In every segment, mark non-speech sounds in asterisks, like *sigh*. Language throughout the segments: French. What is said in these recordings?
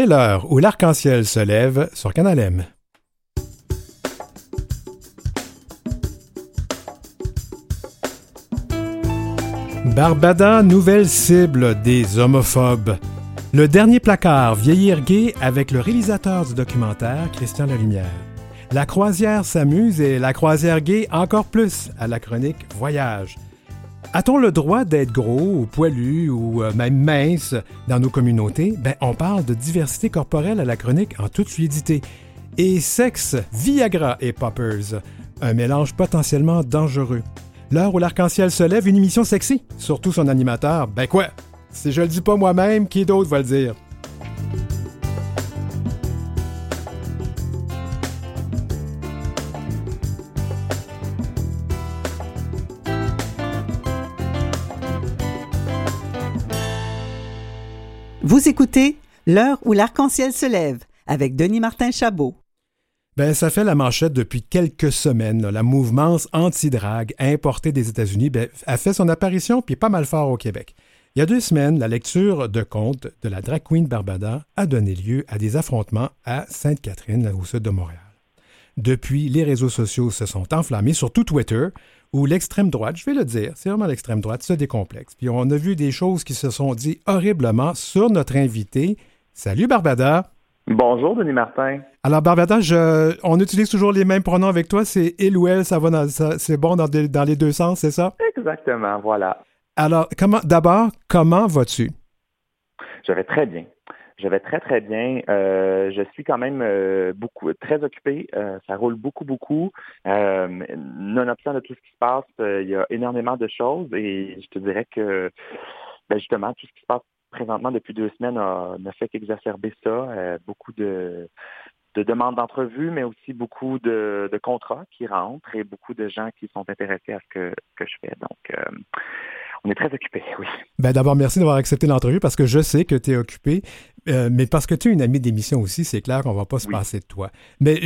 C'est l'heure où l'arc-en-ciel se lève sur Canal M. Barbada, nouvelle cible des homophobes. Le dernier placard, Vieillir gay avec le réalisateur du documentaire, Christian Lalumière. La croisière s'amuse et la croisière gay encore plus à la chronique Voyage. A-t-on le droit d'être gros ou poilu ou euh, même mince dans nos communautés? Ben, on parle de diversité corporelle à la chronique en toute fluidité. Et sexe, Viagra et Poppers, un mélange potentiellement dangereux. L'heure où l'arc-en-ciel se lève, une émission sexy, surtout son animateur. Ben quoi? Si je le dis pas moi-même, qui d'autre va le dire? Vous écoutez L'heure où l'arc-en-ciel se lève avec Denis Martin Chabot. Ben, ça fait la manchette depuis quelques semaines. La mouvement anti-drague importée des États-Unis ben, a fait son apparition puis pas mal fort au Québec. Il y a deux semaines, la lecture de contes de la drag queen Barbada a donné lieu à des affrontements à Sainte-Catherine, au sud de Montréal. Depuis, les réseaux sociaux se sont enflammés, surtout Twitter, où l'extrême droite, je vais le dire, c'est vraiment l'extrême droite, se décomplexe. Puis on a vu des choses qui se sont dites horriblement sur notre invité. Salut Barbada. Bonjour Denis Martin. Alors Barbada, on utilise toujours les mêmes pronoms avec toi, c'est il ou elle, ça va c'est bon dans, dans les deux sens, c'est ça? Exactement, voilà. Alors, comment d'abord, comment vas-tu? Je vais très bien. Je vais très, très bien. Euh, je suis quand même euh, beaucoup très occupé. Euh, ça roule beaucoup, beaucoup. Nonobstant de tout ce qui se passe, il y a énormément de choses et je te dirais que ben, justement, tout ce qui se passe présentement depuis deux semaines ne fait qu'exacerber ça. beaucoup de, demandes d'entrevue, mais aussi beaucoup de, contrats qui rentrent et beaucoup de gens qui sont intéressés à ce que, que je fais. Donc, on est très occupé, oui. Ben d'abord, merci d'avoir accepté l'entrevue parce que je sais que tu es occupé, euh, mais parce que tu es une amie d'émission aussi, c'est clair qu'on va pas se passer de toi. Mais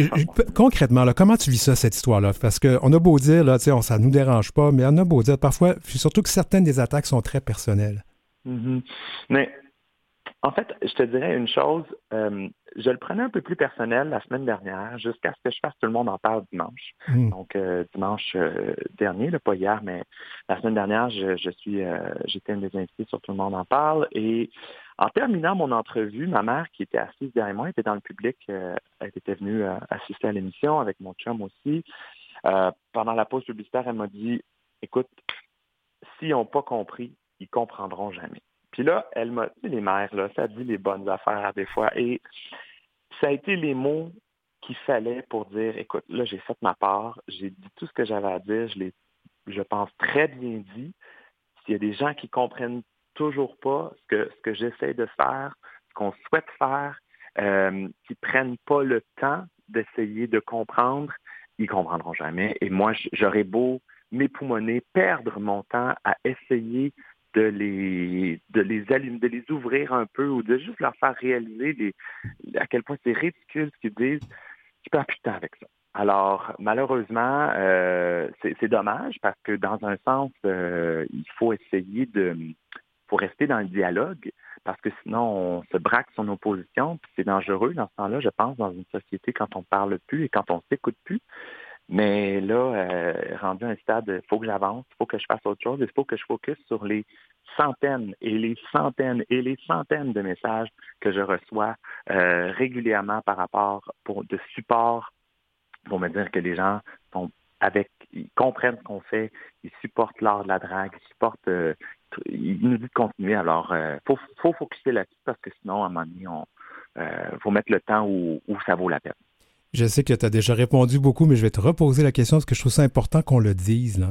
concrètement, là, comment tu vis ça, cette histoire-là? Parce qu'on a beau dire, là, on, ça nous dérange pas, mais on a beau dire, parfois, surtout que certaines des attaques sont très personnelles. Mm-hmm. Mais en fait, je te dirais une chose, euh, je le prenais un peu plus personnel la semaine dernière, jusqu'à ce que je fasse Tout le monde en parle dimanche. Hmm. Donc euh, dimanche euh, dernier, pas hier, mais la semaine dernière, je, suis, j'étais une des invités sur Tout le monde en parle. Et en terminant mon entrevue, ma mère, qui était assise derrière moi, était dans le public, elle était venue assister à l'émission avec mon chum aussi. pendant la pause publicitaire, elle m'a dit, écoute, s'ils n'ont pas compris, ils comprendront jamais. Puis là, elle m'a dit, les mères, là, ça dit les bonnes affaires des fois. Et ça a été les mots qu'il fallait pour dire, écoute, là, j'ai fait ma part, j'ai dit tout ce que j'avais à dire, je l'ai, je pense, très bien dit. S'il y a des gens qui comprennent toujours pas ce que, ce que j'essaie de faire, ce qu'on souhaite faire, euh, qui prennent pas le temps d'essayer de comprendre, ils comprendront jamais. Et moi, j'aurais beau m'époumoner, perdre mon temps à essayer de les de les allumer, de les ouvrir un peu ou de juste leur faire réaliser à quel point c'est ridicule ce qu'ils disent. Je perds plus de temps avec ça. Alors, malheureusement, euh, c'est dommage parce que dans un sens, euh, il faut essayer de faut rester dans le dialogue parce que sinon on se braque son opposition, puis c'est dangereux dans ce temps-là, je pense, dans une société quand on parle plus et quand on s'écoute plus. Mais là, euh, rendu à un stade, il faut que j'avance, il faut que je fasse autre chose, il faut que je focus sur les centaines et les centaines et les centaines de messages que je reçois euh, régulièrement par rapport pour, de support pour me dire que les gens sont avec, ils comprennent ce qu'on fait, ils supportent l'art de la drague, ils supportent, euh, ils nous disent de continuer. Alors, il euh, faut, faut focuser là-dessus parce que sinon, à un moment donné, il faut mettre le temps où ça vaut la peine. Je sais que tu as déjà répondu beaucoup, mais je vais te reposer la question parce que je trouve ça important qu'on le dise.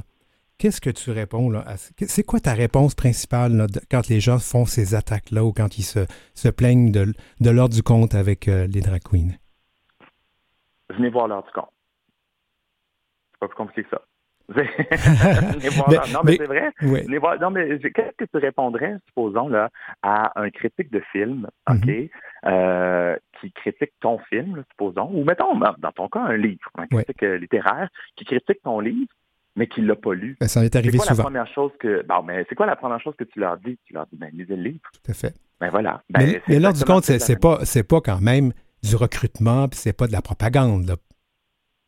Qu'est-ce que tu réponds là? C'est quoi ta réponse principale quand les gens font ces attaques-là ou quand ils se, se plaignent de, de l'ordre du compte avec euh, les drag queens? Venez voir l'ordre du compte. C'est pas plus compliqué que ça. *laughs* non, mais, c'est vrai. non, mais qu'est-ce que tu répondrais, supposons, là, à un critique de film, OK, mm-hmm. euh, qui critique ton film, supposons, ou mettons, dans ton cas, un livre, un critique euh, littéraire, qui critique ton livre, mais qui ne l'a pas lu. Ben, ça est arrivé c'est quoi souvent. La première chose que, bon, mais c'est quoi la première chose que tu leur dis? Tu leur dis, ben, lisez le livre. Tout à fait. Ben voilà. Ben, Ben, mais l'heure du compte, c'est, pas, pas quand même du recrutement, puis c'est pas de la propagande. Là.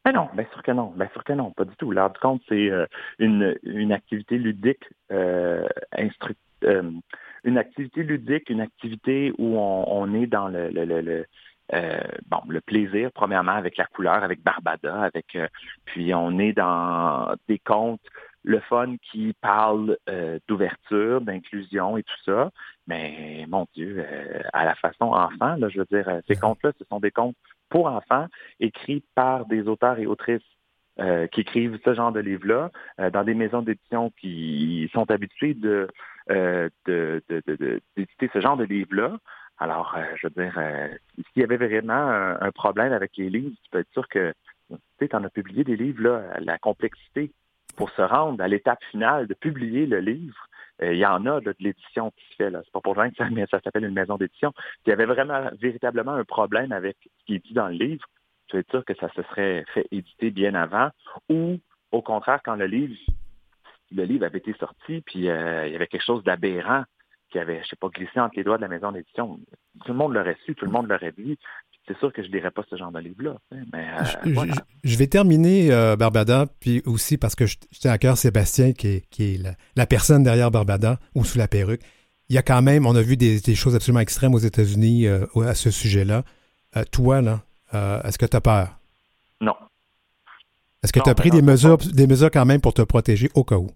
Ben non, bien sûr que non. Bien sûr que non, pas du tout. L'heure du compte, c'est euh, une, une activité ludique, euh, instru- euh, une activité ludique, une activité où on, on est dans le, le, le, le, euh, bon, le plaisir, premièrement, avec la couleur, avec Barbada, avec euh, puis on est dans des contes, le fun qui parle euh, d'ouverture, d'inclusion et tout ça. Mais mon Dieu, euh, à la façon enfant, là, je veux dire, euh, ces contes-là, ce sont des contes pour enfants, écrits par des auteurs et autrices euh, qui écrivent ce genre de livres-là, euh, dans des maisons d'édition qui sont habituées euh, d'éditer ce genre de livres-là. Alors, je veux dire, s'il y avait vraiment un, problème avec les livres, tu peux être sûr que tu sais, en as publié des livres, là, la complexité pour se rendre à l'étape finale de publier le livre, il y en a là, de l'édition qui se fait. C'est pas pour rien que ça, mais ça s'appelle une maison d'édition. Il y avait vraiment véritablement un problème avec ce qui est dit dans le livre. Tu être sûr que ça se serait fait éditer bien avant, ou au contraire, quand le livre, le livre avait été sorti, puis euh, il y avait quelque chose d'aberrant qui avait, je sais pas, glissé entre les doigts de la maison d'édition. Tout le monde l'aurait su, tout le monde l'aurait dit. C'est sûr que je lirais pas ce genre de livre-là. Mais euh, Je- voilà. je, je vais terminer, euh, Barbada, puis aussi parce que je, je tiens à cœur Sébastien, qui est, qui est la, la personne derrière Barbada, ou sous la perruque. Il y a quand même, on a vu des, des choses absolument extrêmes aux États-Unis euh, à ce sujet-là. Toi, là, est-ce que tu as peur? Non. Est-ce que tu as pris non, des mesures, des mesures quand même pour te protéger au cas où?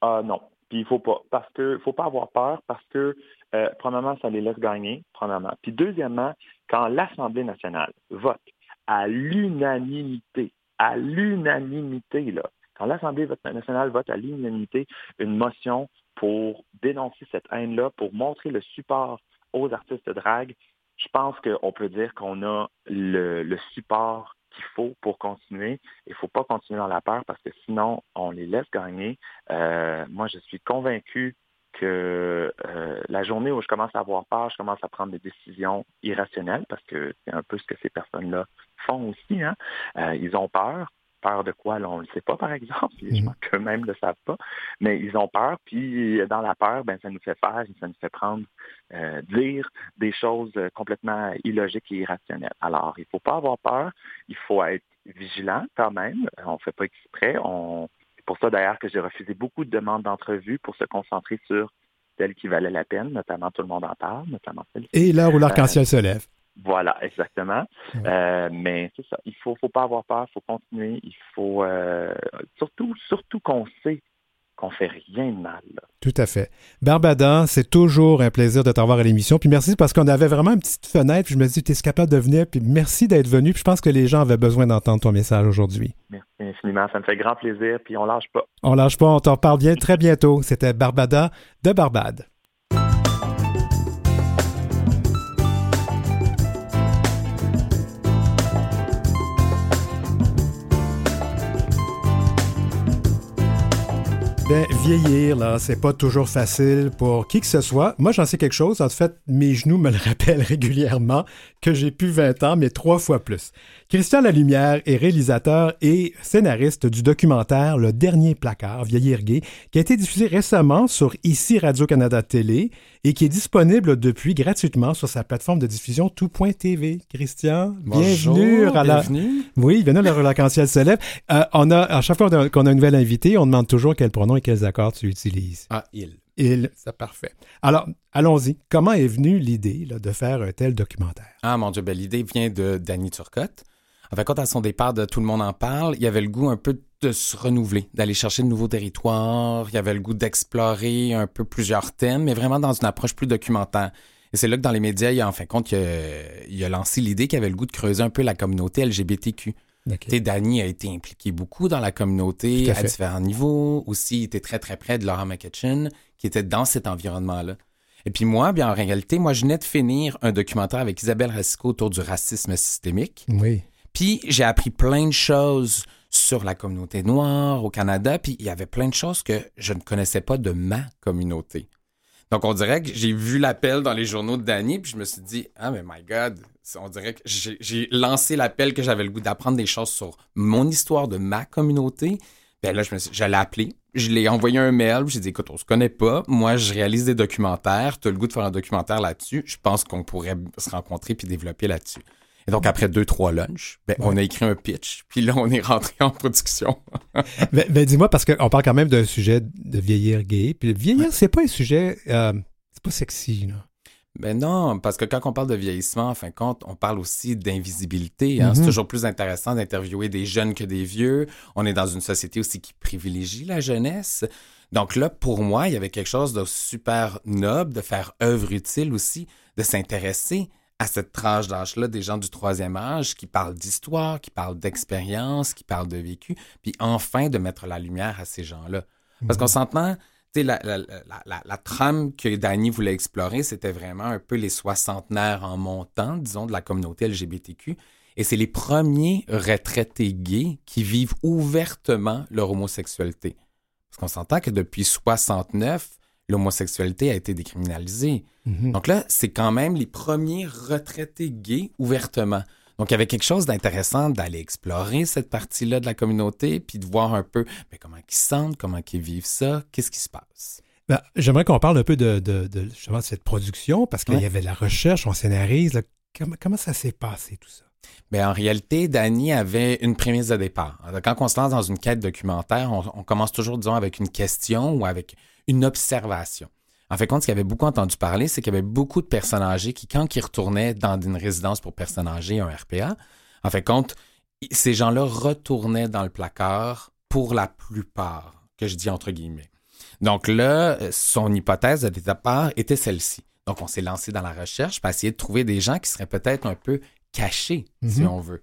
Ah non. Puis il faut pas. Parce que faut pas avoir peur parce que euh, premièrement, ça les laisse gagner, premièrement. Puis deuxièmement, quand l'Assemblée nationale vote à l'unanimité, à l'unanimité, là, quand l'Assemblée nationale vote à l'unanimité une motion pour dénoncer cette haine-là, pour montrer le support aux artistes de drague, je pense qu'on peut dire qu'on a le, le support qu'il faut pour continuer. Il ne faut pas continuer dans la peur parce que sinon, on les laisse gagner. Euh, moi, je suis convaincu que euh, la journée où je commence à avoir peur, je commence à prendre des décisions irrationnelles parce que c'est un peu ce que ces personnes-là font aussi. Hein. Euh, ils ont peur. Peur de quoi, là, on ne le sait pas, par exemple. Je pense qu'eux-mêmes ne le savent pas. Mais ils ont peur, puis dans la peur, ben, ça nous fait faire, ça nous fait prendre, euh, dire des choses complètement illogiques et irrationnelles. Alors, il ne faut pas avoir peur, il faut être vigilant quand même. On ne fait pas exprès. On... C'est pour ça d'ailleurs que j'ai refusé beaucoup de demandes d'entrevue pour se concentrer sur celles qui valaient la peine, notamment tout le monde en parle, notamment celle Et l'heure où l'arc-en-ciel se lève. Voilà, exactement. Euh, mais c'est ça. Il faut, faut pas avoir peur, il faut continuer. Il faut euh, surtout, surtout qu'on sait qu'on fait rien de mal. Tout à fait. Barbada, c'est toujours un plaisir de t'avoir à l'émission. Puis merci parce qu'on avait vraiment une petite fenêtre. Puis je me dis, tu es capable de venir? Puis merci d'être venu. Puis je pense que les gens avaient besoin d'entendre ton message aujourd'hui. Merci infiniment. Ça me fait grand plaisir. Puis on lâche pas. On lâche pas, on t'en reparle bien très bientôt. C'était Barbada de Barbade. Ben, vieillir, là, c'est pas toujours facile pour qui que ce soit. Moi, j'en sais quelque chose. En fait, mes genoux me le *laughs* rappellent régulièrement que j'ai plus 20 ans, mais trois fois plus. Christian Lalumière est réalisateur et scénariste du documentaire Le Dernier Placard, Vieillir gay, qui a été diffusé récemment sur Ici Radio-Canada Télé et qui est disponible depuis gratuitement sur sa plateforme de diffusion tout.tv. Christian, bienvenue à la... bienvenue. Oui, bienvenue à la l'arc-en-ciel se lève. Euh, on a, à chaque fois qu'on a- qu'on a un nouvel invité, on demande toujours quel pronom et quels accords tu utilises. Ah, il. Il, c'est parfait. Alors, allons-y. Comment est venue l'idée de faire un tel documentaire? Ah, mon Dieu, ben, l'idée vient de Danny Turcotte. En fait, quand à son départ de Tout le monde en parle, il y avait le goût un peu de se renouveler, d'aller chercher de nouveaux territoires. Il y avait le goût d'explorer un peu plusieurs thèmes, mais vraiment dans une approche plus documentaire. Et c'est là que dans les médias, il a en fin de compte, il a, il a lancé l'idée qu'il avait le goût de creuser un peu la communauté LGBTQ. OK. Tu sais, Danny a été impliqué beaucoup dans la communauté à différents niveaux. Aussi, il était très, très près de Laura McKitchen, qui était dans cet environnement-là. Et puis moi, bien en réalité, moi, je venais de finir un documentaire avec Isabelle Racicot autour du racisme systémique. Oui. Puis j'ai appris plein de choses sur la communauté noire au Canada, puis il y avait plein de choses que je ne connaissais pas de ma communauté. Donc on dirait que j'ai vu l'appel dans les journaux de Danny, puis je me suis dit, ah mais my God, on dirait que j'ai lancé l'appel que j'avais le goût d'apprendre des choses sur mon histoire de ma communauté. Ben là, je, me suis, je l'ai appelé, je l'ai envoyé un mail, j'ai dit, écoute, on se connaît pas, moi, je réalise des documentaires, tu as le goût de faire un documentaire là-dessus, je pense qu'on pourrait se rencontrer puis développer là-dessus. Et donc, après deux, trois lunchs, ben, on a écrit un pitch, puis là, on est rentré en production. *laughs* ben, ben dis-moi, parce qu'on parle quand même d'un sujet de vieillir gay, puis vieillir, c'est pas un sujet, euh, c'est pas sexy, là. Ben non, parce que quand on parle de vieillissement, en fin de compte, on parle aussi d'invisibilité. Hein. C'est mhm. toujours plus intéressant d'interviewer des jeunes que des vieux. On est dans une société aussi qui privilégie la jeunesse. Donc là, pour moi, il y avait quelque chose de super noble, de faire œuvre utile aussi, de s'intéresser à cette tranche d'âge-là des gens du troisième âge qui parlent d'histoire, qui parlent d'expérience, qui parlent de vécu, puis enfin de mettre la lumière à ces gens-là. Parce qu'on mhm. s'entend, la, la, la, la, trame que Danny voulait explorer, c'était vraiment un peu les soixantenaires en montant, disons, de la communauté LGBTQ. Et c'est les premiers retraités gays qui vivent ouvertement leur homosexualité. Parce qu'on s'entend que depuis 69, l'homosexualité a été décriminalisée. Mm-hmm. Donc là, c'est quand même les premiers retraités gays ouvertement. Donc, il y avait quelque chose d'intéressant d'aller explorer cette partie-là de la communauté, puis de voir un peu mais comment ils sentent, comment ils vivent ça, qu'est-ce qui se passe? Ben, J'aimerais qu'on parle un peu de, cette production, parce qu'il y avait de la recherche, on scénarise. Comment, ça s'est passé tout ça? Bien, en réalité, Danny avait une prémisse de départ. Quand on se lance dans une quête documentaire, on, on commence toujours, disons, avec une question ou avec une observation. En fait, compte, ce qu'il avait beaucoup entendu parler, c'est qu'il y avait beaucoup de personnes âgées qui, quand ils retournaient dans une résidence pour personnes âgées, un RPA, en fait, compte, ces gens-là retournaient dans le placard pour la plupart, que je dis entre guillemets. Donc là, son hypothèse de départ était celle-ci. Donc, on s'est lancé dans la recherche pour essayer de trouver des gens qui seraient peut-être un peu cachés, si mhm. on veut.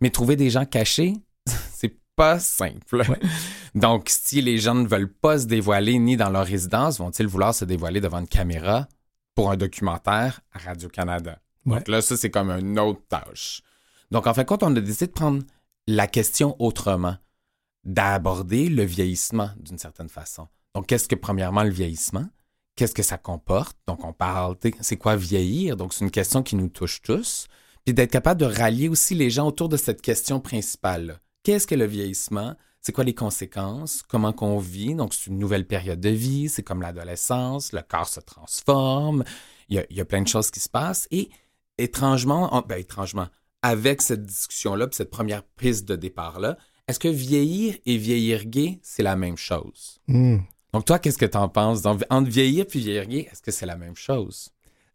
Mais trouver des gens cachés, *laughs* c'est pas simple. *laughs* Donc, si les gens ne veulent pas se dévoiler ni dans leur résidence, vont-ils vouloir se dévoiler devant une caméra pour un documentaire à Radio-Canada? Donc là, ça, c'est comme une autre tâche. Donc, en fait, quand on a décidé de prendre la question autrement, d'aborder le vieillissement d'une certaine façon. Donc, qu'est-ce que, premièrement, le vieillissement? Qu'est-ce que ça comporte? Donc, on parle, c'est quoi vieillir? Donc, c'est une question qui nous touche tous. Puis d'être capable de rallier aussi les gens autour de cette question principale. Qu'est-ce que le vieillissement? C'est quoi les conséquences? Comment qu'on vit? Donc, c'est une nouvelle période de vie. C'est comme l'adolescence. Le corps se transforme. Il y, a, plein de choses qui se passent. Et étrangement, ben, étrangement, avec cette discussion-là, cette première piste de départ-là, est-ce que vieillir et vieillir gay, c'est la même chose? Hmm. Donc, toi, qu'est-ce que tu en penses? Donc, entre vieillir puis vieillir gay, est-ce que c'est la même chose?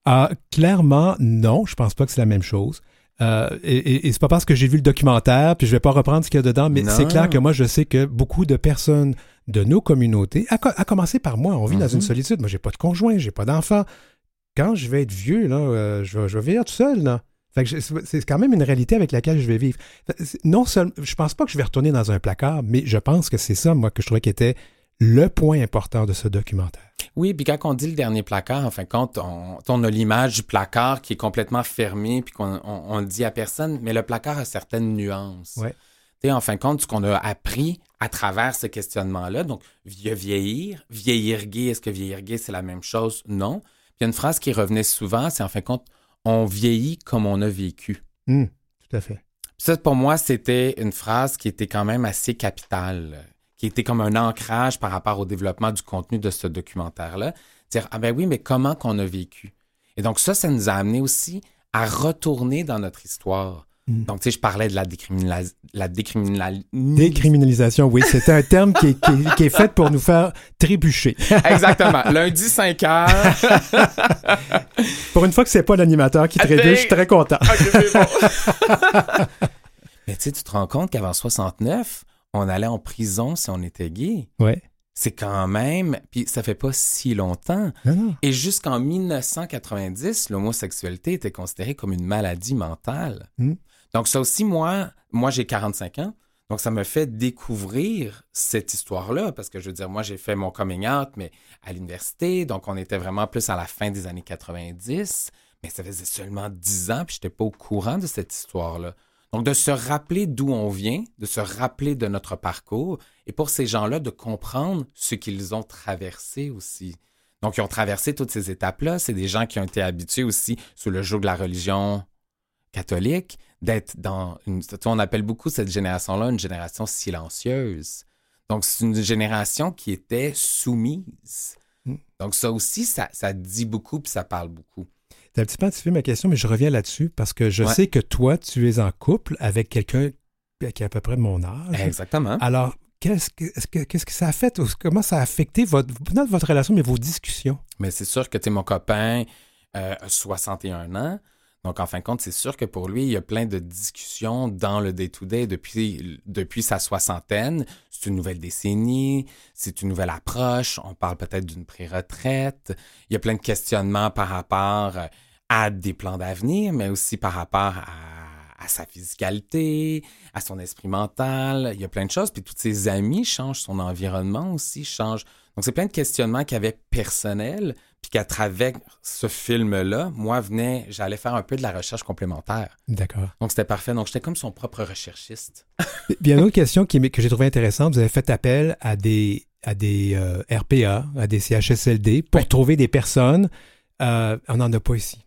Ah, clairement, non, je pense pas que c'est la même chose. Euh, et, et c'est pas parce que j'ai vu le documentaire, puis je vais pas reprendre ce qu'il y a dedans, mais c'est clair que moi, je sais que beaucoup de personnes de nos communautés, à, commencer par moi, on vit dans une mhm. solitude. Moi, j'ai pas de conjoint, j'ai pas d'enfant. Quand je vais être vieux, là, euh, je, vais, je vais vivre tout seul, là. c'est quand même une réalité avec laquelle je vais vivre. Non seulement, je pense pas que je vais retourner dans un placard, mais je pense que c'est ça, moi, que je trouvais qui était le point important de ce documentaire. Oui, puis quand on dit le dernier placard, en fin de compte, on, a l'image du placard qui est complètement fermé, puis qu'on on, dit à personne, mais le placard a certaines nuances. Ouais. en fin de compte, ce qu'on a appris à travers ce questionnement-là, donc vieillir, vieillir gay, est-ce que vieillir gay, c'est la même chose? Non. Puis il y a une phrase qui revenait souvent, c'est en fin de compte, on vieillit comme on a vécu. Mmh, tout à fait. Ça, pour moi, c'était une phrase qui était quand même assez capitale qui était comme un ancrage par rapport au développement du contenu de ce documentaire-là. Dire, ah ben oui, mais comment qu'on a vécu? Et donc ça, ça nous a amené aussi à retourner dans notre histoire. Mm. Donc, tu sais, je parlais de la, la décriminalisation. oui, c'est un terme qui est, fait pour nous faire trébucher. *laughs* Exactement. Lundi, 5 heures. *laughs* pour une fois que c'est pas l'animateur qui trébuche, je suis très content. *laughs* Mais tu sais, tu te rends compte qu'avant 69, on allait en prison si on était gay. Ouais. C'est quand même, puis ça fait pas si longtemps. Et jusqu'en 1990, l'homosexualité était considérée comme une maladie mentale. Hmm. Donc ça aussi, moi, moi j'ai 45 ans, donc ça me fait découvrir cette histoire-là, parce que je veux dire, moi j'ai fait mon coming out, mais à l'université, donc on était vraiment plus à la fin des années 90, mais ça faisait seulement 10 ans, puis j'étais pas au courant de cette histoire-là. Donc, de se rappeler d'où on vient, de se rappeler de notre parcours, et pour ces gens-là, de comprendre ce qu'ils ont traversé aussi. Donc, ils ont traversé toutes ces étapes-là. C'est des gens qui ont été habitués aussi sous le joug de la religion catholique, d'être dans une... On appelle beaucoup cette génération-là une génération silencieuse. Donc, c'est une génération qui était soumise. Mm. Donc, ça aussi, ça, ça dit beaucoup puis ça parle beaucoup. T'as un petit peu anticipé ma question, mais je reviens là-dessus parce que je Ouais. sais que toi, tu es en couple avec quelqu'un qui a à peu près mon âge. Exactement. Alors, qu'est-ce que, ça a fait? ou Comment ça a affecté votre, non votre relation, mais vos discussions? Mais c'est sûr que tu mon copain euh, a 61 ans. Donc, en fin de compte, c'est sûr que pour lui, il y a plein de discussions dans le day-to-day depuis, depuis sa soixantaine. C'est une nouvelle décennie, c'est une nouvelle approche. On parle peut-être d'une pré-retraite. Il y a plein de questionnements par rapport à des plans d'avenir, mais aussi par rapport à, sa physicalité, à son esprit mental. Il y a plein de choses. Puis tous ses amis changent, son environnement aussi change. Donc, c'est plein de questionnements qu'il avait personnels, puis qu'à travers ce film-là, moi, venais, j'allais faire un peu de la recherche complémentaire. D'accord. Donc, c'était parfait. Donc, j'étais comme son propre recherchiste. *laughs* Puis il y a une autre question qui, que j'ai trouvée intéressante. Vous avez fait appel à des, à des euh, RPA, à des CHSLD pour trouver des personnes. euh, on n'en a pas ici.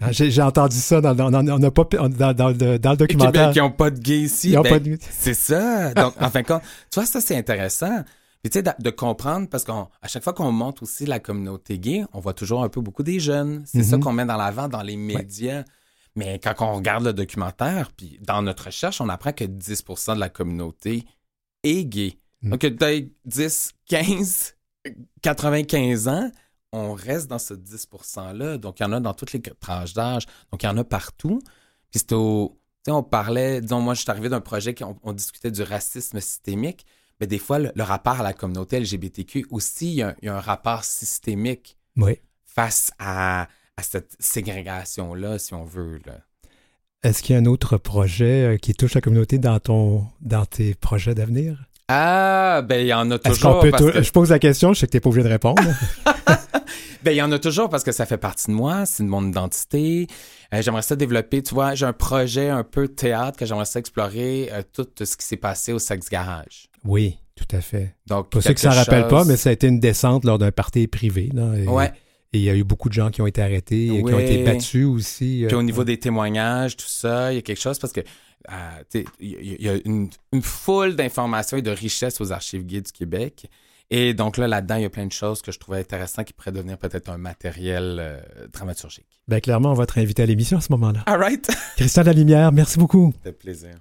Ah, J'ai entendu ça dans, dans, dans- on n'a pas, dans, dans le, le documentaire. qui n'ont pas de gays ici. Ben, de- C'est ça. Donc, en fin de compte, tu vois, ça, c'est intéressant. Puis, tu sais, de, de comprendre, parce qu'à chaque fois qu'on monte aussi la communauté gay, on voit toujours un peu beaucoup des jeunes. C'est ça Mhm. qu'on met dans l'avant dans les médias. Mais quand on regarde le documentaire, puis dans notre recherche, on apprend que 10% de la communauté est gay. Mhm. Donc, peut-être 10, 15, 95 ans, on reste dans ce 10 %-là. Donc, il y en a dans toutes les tranches d'âge. Donc, il y en a partout. Puis, c'est au. Tu sais, on parlait, disons, moi, je suis arrivé d'un projet qu'on on discutait du racisme systémique. Mais des fois, le, le rapport à la communauté LGBTQ aussi, il y a, un- il y a un rapport systémique Oui. face à, à cette ségrégation-là, si on veut. Là. Est-ce qu'il y a un autre projet euh, qui touche la communauté dans, ton, dans tes projets d'avenir? Ah, ben, il y en a toujours. qu'on peut. parce tou- que- Je pose la question, je sais que tu n'es pas obligé de répondre. *laughs* *laughs* Ben, il y en a toujours parce que ça fait partie de moi, c'est de mon identité. Euh, j'aimerais ça développer, tu vois, j'ai un projet un peu théâtre que j'aimerais ça explorer euh, tout ce qui s'est passé au Sex Garage. Oui, tout à fait. Donc, Pour ceux qui s'en rappellent pas, mais ça a été une descente lors d'un party privé. là, et, Ouais. et il y a eu beaucoup de gens qui ont été arrêtés et qui ont Oui. été battus aussi. euh, Puis au niveau des témoignages, tout ça, il y a quelque chose parce que euh, il y, a- une, une foule d'informations et de richesses aux archives gays du Québec. Et donc là, là-dedans, il y a plein de choses que je trouvais intéressantes qui pourraient devenir peut-être un matériel euh, dramaturgique. Ben, clairement, on va te réinviter à l'émission à ce moment-là. All right. *laughs* Christian Lalimière, merci beaucoup. C'était plaisir.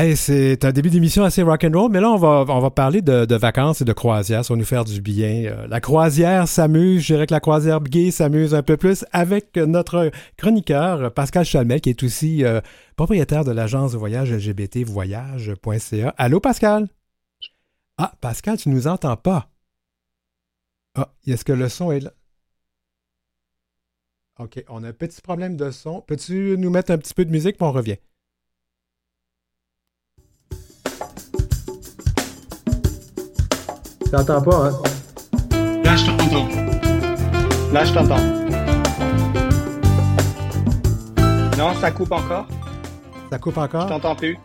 Hey, c'est un début d'émission assez rock'n'roll, mais là, on va, on va parler de, vacances et de croisières. Ça va nous faire du bien. Euh, la croisière s'amuse, je dirais que la croisière gay s'amuse un peu plus avec notre chroniqueur, Pascal Chalmel, qui est aussi euh, propriétaire de l'agence de voyage LGBT voyage.ca. Allô, Pascal? Ah, Pascal, tu nous entends pas. Ah, est-ce que le son est là? OK, on a un petit problème de son. Peux-tu nous mettre un petit peu de musique, puis on revient? T'entends pas, hein? Là, je t'entends. Là, je t'entends. Non, ça coupe encore? Ça coupe Je encore? t'entends plus.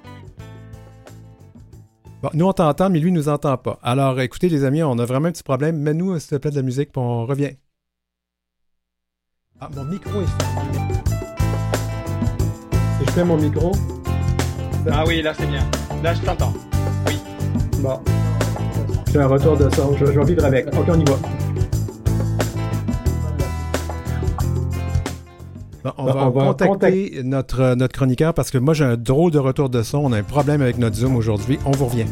Bon, nous, on t'entend, mais lui, il nous entend pas. Alors, écoutez, les amis, on a vraiment un petit problème. Mets-nous, s'il te plaît, de la musique, puis on revient. Ah, mon micro est fermé. Si je fais mon micro... Ah oui, là, c'est bien. Là, je t'entends. Oui. Bon. Un retour de son. Je, je vais vivre avec. OK, on y va. Bon, on, Bon, va on va contacter notre, euh, notre chroniqueur parce que moi, j'ai un drôle de retour de son. On a un problème avec notre Zoom aujourd'hui. On vous revient.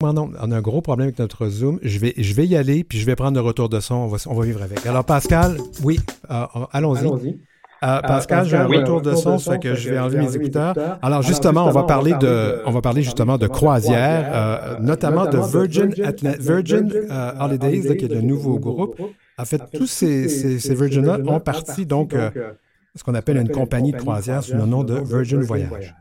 Non, on a un gros problème avec notre Zoom. Je vais, je vais y aller, puis je vais prendre le retour de son. On va, on va vivre avec. Alors, Pascal, oui, euh, allons-y. Allons-y. Euh, Pascal, j'ai un oui. retour de son, ça fait que je vais enlever mes écouteurs. Alors justement, on va parler de, on va parler justement de croisière, euh, notamment de Virgin, Atla- Virgin euh, Holidays, qui est le nouveau groupe. En fait, tous ces, ces, ces Virgin-là ont parti donc euh, ce qu'on appelle, une, compagnie, de croisière sous le nom de Virgin, Voyage.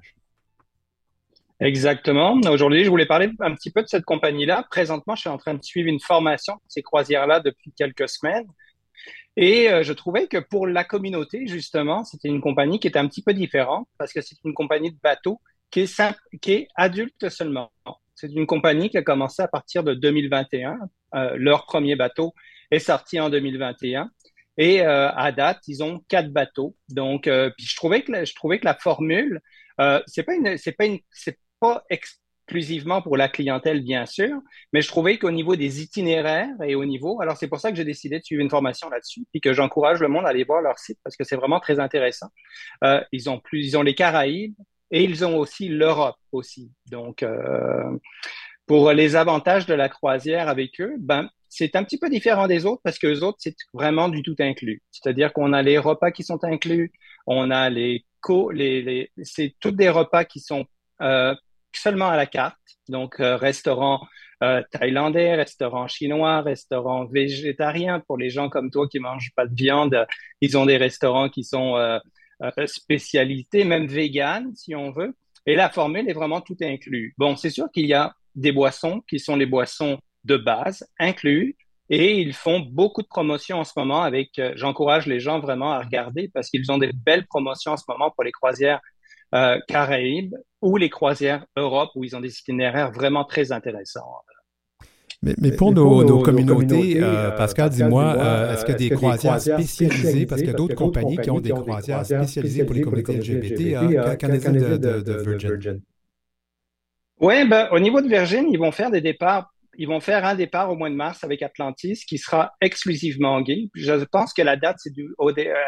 Exactement. Aujourd'hui, je voulais parler un petit peu de cette compagnie-là. Présentement, je suis en train de suivre une formation de ces croisières-là depuis quelques semaines. Et euh, je trouvais que pour la communauté, justement, c'était une compagnie qui était un petit peu différente parce que c'est une compagnie de bateaux qui est, qui est adulte seulement. C'est une compagnie qui a commencé à partir de 2021. Euh, leur premier bateau est sorti en 2021. Et euh, à date, ils ont quatre bateaux. Donc, euh, puis je trouvais que la, je trouvais que la formule, euh, c'est pas une, c'est pas une, c'est pas exclusivement pour la clientèle, bien sûr, mais je trouvais qu'au niveau des itinéraires et au niveau, alors c'est pour ça que j'ai décidé de suivre une formation là-dessus, puis que j'encourage le monde à aller voir leur site parce que c'est vraiment très intéressant. Euh, ils ont plus, ils ont les Caraïbes et ils ont aussi l'Europe aussi. Donc, euh, pour les avantages de la croisière avec eux, ben c'est un petit peu différent des autres parce que les autres, c'est vraiment du tout inclus. C'est-à-dire qu'on a les repas qui sont inclus, on a les co, les, les c'est tous des repas qui sont euh, seulement à la carte. Donc, euh, restaurant euh, thaïlandais, restaurant chinois, restaurant végétarien. Pour les gens comme toi qui mangent pas de viande, ils ont des restaurants qui sont euh, spécialités, même vegan, si on veut. Et la formule est vraiment tout inclus. Bon, c'est sûr qu'il y a des boissons qui sont les boissons de base inclus. Et ils font beaucoup de promotions en ce moment avec, j'encourage les gens vraiment à regarder parce qu'ils ont des belles promotions en ce moment pour les croisières euh, Caraïbes ou les croisières Europe où ils ont des itinéraires vraiment très intéressants. Mais, mais, pour, nos, nos, communautés, euh, Pascal, dis-moi, est-ce qu'il y a des croisières spécialisées, parce qu'il y a d'autres compagnies qui ont des croisières spécialisées pour les communautés LGBT, qu'en est-il de, de, de, Virgin? Oui, ben, au niveau de Virgin, ils vont faire des départs ils vont faire un départ au mois de mars avec Atlantis qui sera exclusivement gay. Je pense que la date, c'est du,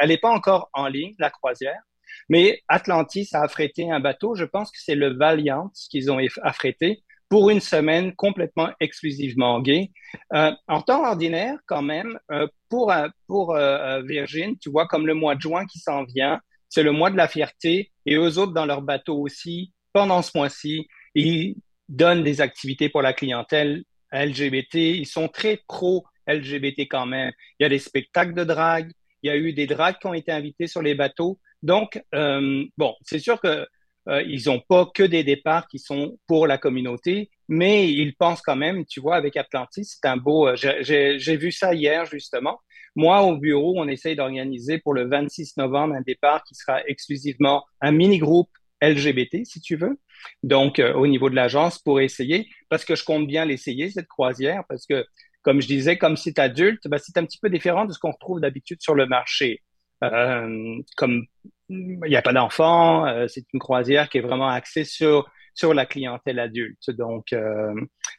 elle n'est pas encore en ligne, la croisière. Mais Atlantis a affrété un bateau. Je pense que c'est le Valiant qu'ils ont affrété pour une semaine complètement exclusivement gay. Euh, en temps ordinaire, quand même, euh, pour, euh, pour euh, Virgin, tu vois, comme le mois de juin qui s'en vient, c'est le mois de la fierté et eux autres dans leur bateau aussi, pendant ce mois-ci, ils donnent des activités pour la clientèle LGBT, ils sont très pro-LGBT quand même. Il y a des spectacles de drague, il y a eu des dragues qui ont été invités sur les bateaux. Donc, euh, bon, c'est sûr que euh, n'ont pas que des départs qui sont pour la communauté, mais ils pensent quand même, tu vois, avec Atlantis, c'est un beau. Euh, j'ai vu ça hier justement. Moi, au bureau, on essaye d'organiser pour le 26 novembre un départ qui sera exclusivement un mini-groupe LGBT, si tu veux. Donc, au niveau de l'agence, pour essayer, parce que je compte bien l'essayer, cette croisière, parce que, comme je disais, comme c'est adulte, ben, c'est un petit peu différent de ce qu'on retrouve d'habitude sur le marché. Euh, comme il n'y a pas d'enfants, euh, c'est une croisière qui est vraiment axée sur sur la clientèle adulte. Donc, euh,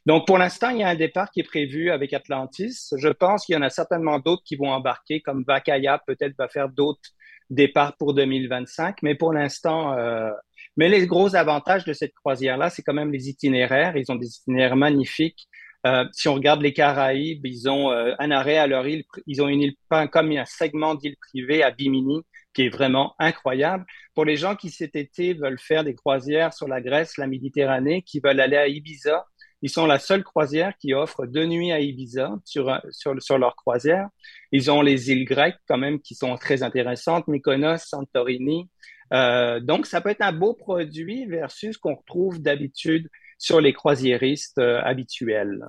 donc pour l'instant, il y a un départ qui est prévu avec Atlantis. Je pense qu'il y en a certainement d'autres qui vont embarquer, comme Vakaya peut-être va faire d'autres départs pour 2025. Mais pour l'instant, euh, mais les gros avantages de cette croisière-là, c'est quand même les itinéraires. Ils ont des itinéraires magnifiques. Euh, si on regarde les Caraïbes, ils ont euh, un arrêt à leur île. Ils ont une île, comme un segment d'île privée à Bimini qui est vraiment incroyable. Pour les gens qui cet été veulent faire des croisières sur la Grèce, la Méditerranée, qui veulent aller à Ibiza, ils sont la seule croisière qui offre deux nuits à Ibiza sur, sur, sur leur croisière. Ils ont les îles grecques quand même qui sont très intéressantes, Mykonos, Santorini. Euh, donc, ça peut être un beau produit versus ce qu'on retrouve d'habitude sur les croisiéristes euh, habituels.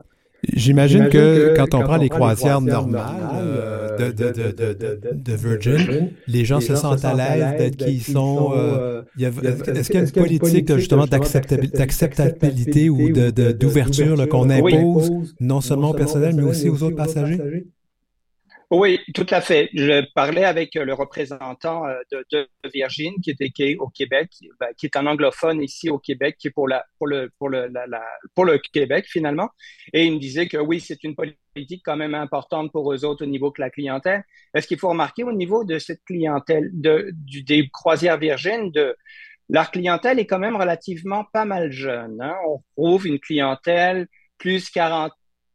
J'imagine que, quand on prend les croisières normales euh, de, de, de, de, Virgin, les gens se sentent à l'aise d'être qui ils sont. Est-ce qu'il y a une politique justement d'acceptabilité ou d'ouverture qu'on impose non seulement au personnel, mais aussi aux autres passagers? Oui, tout à fait. Je parlais avec euh, le représentant euh, de, de Virgin qui était au Québec, ben, qui est un anglophone ici au Québec, qui est pour la pour le pour le pour le Québec finalement, et il me disait que oui, c'est une politique quand même importante pour eux autres au niveau de la clientèle. Est-ce qu'il faut remarquer au niveau de cette clientèle de du, des croisières Virgin de leur clientèle est quand même relativement pas mal jeune. Hein? On trouve une clientèle plus 40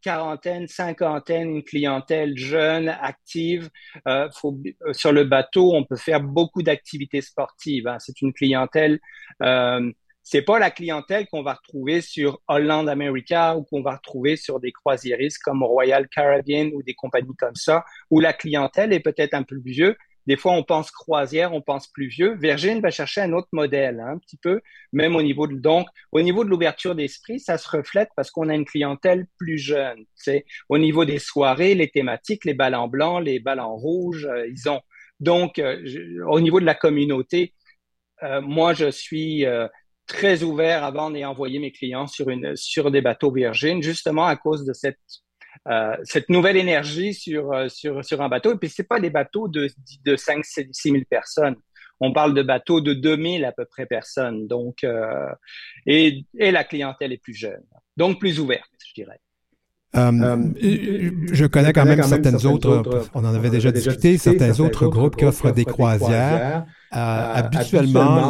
quarantaine, cinquantaine, une clientèle jeune, active. Euh, euh, sur le bateau, on peut faire beaucoup d'activités sportives. Hein. C'est une clientèle. Euh, c'est pas la clientèle qu'on va retrouver sur Holland America ou qu'on va retrouver sur des croisiéristes comme Royal Caribbean ou des compagnies comme ça, où la clientèle est peut-être un peu plus vieux, Des fois, on pense croisière, on pense plus vieux. Virgin va chercher un autre modèle, hein, un petit peu, même au niveau de, donc, au niveau de l'ouverture d'esprit, ça se reflète parce qu'on a une clientèle plus jeune. C'est au niveau des soirées, les thématiques, les balles en blanc, les balles en rouge, euh, ils ont. Donc, euh, au niveau de la communauté, euh, moi, je suis très ouvert à vendre et envoyer mes clients sur, une, sur des bateaux Virgin, justement à cause de cette euh, cette nouvelle énergie sur, euh, sur, sur un bateau. Et puis, c'est pas des bateaux de, de 5 6 000 personnes. On parle de bateaux de 2000 à peu près personnes. Donc, euh, et, et la clientèle est plus jeune. Donc, plus ouverte, je dirais. Euh, je connais quand même, certaines, autres, on en avait déjà discuté, certains, autres groupes qui offrent des croisières. Euh, habituellement,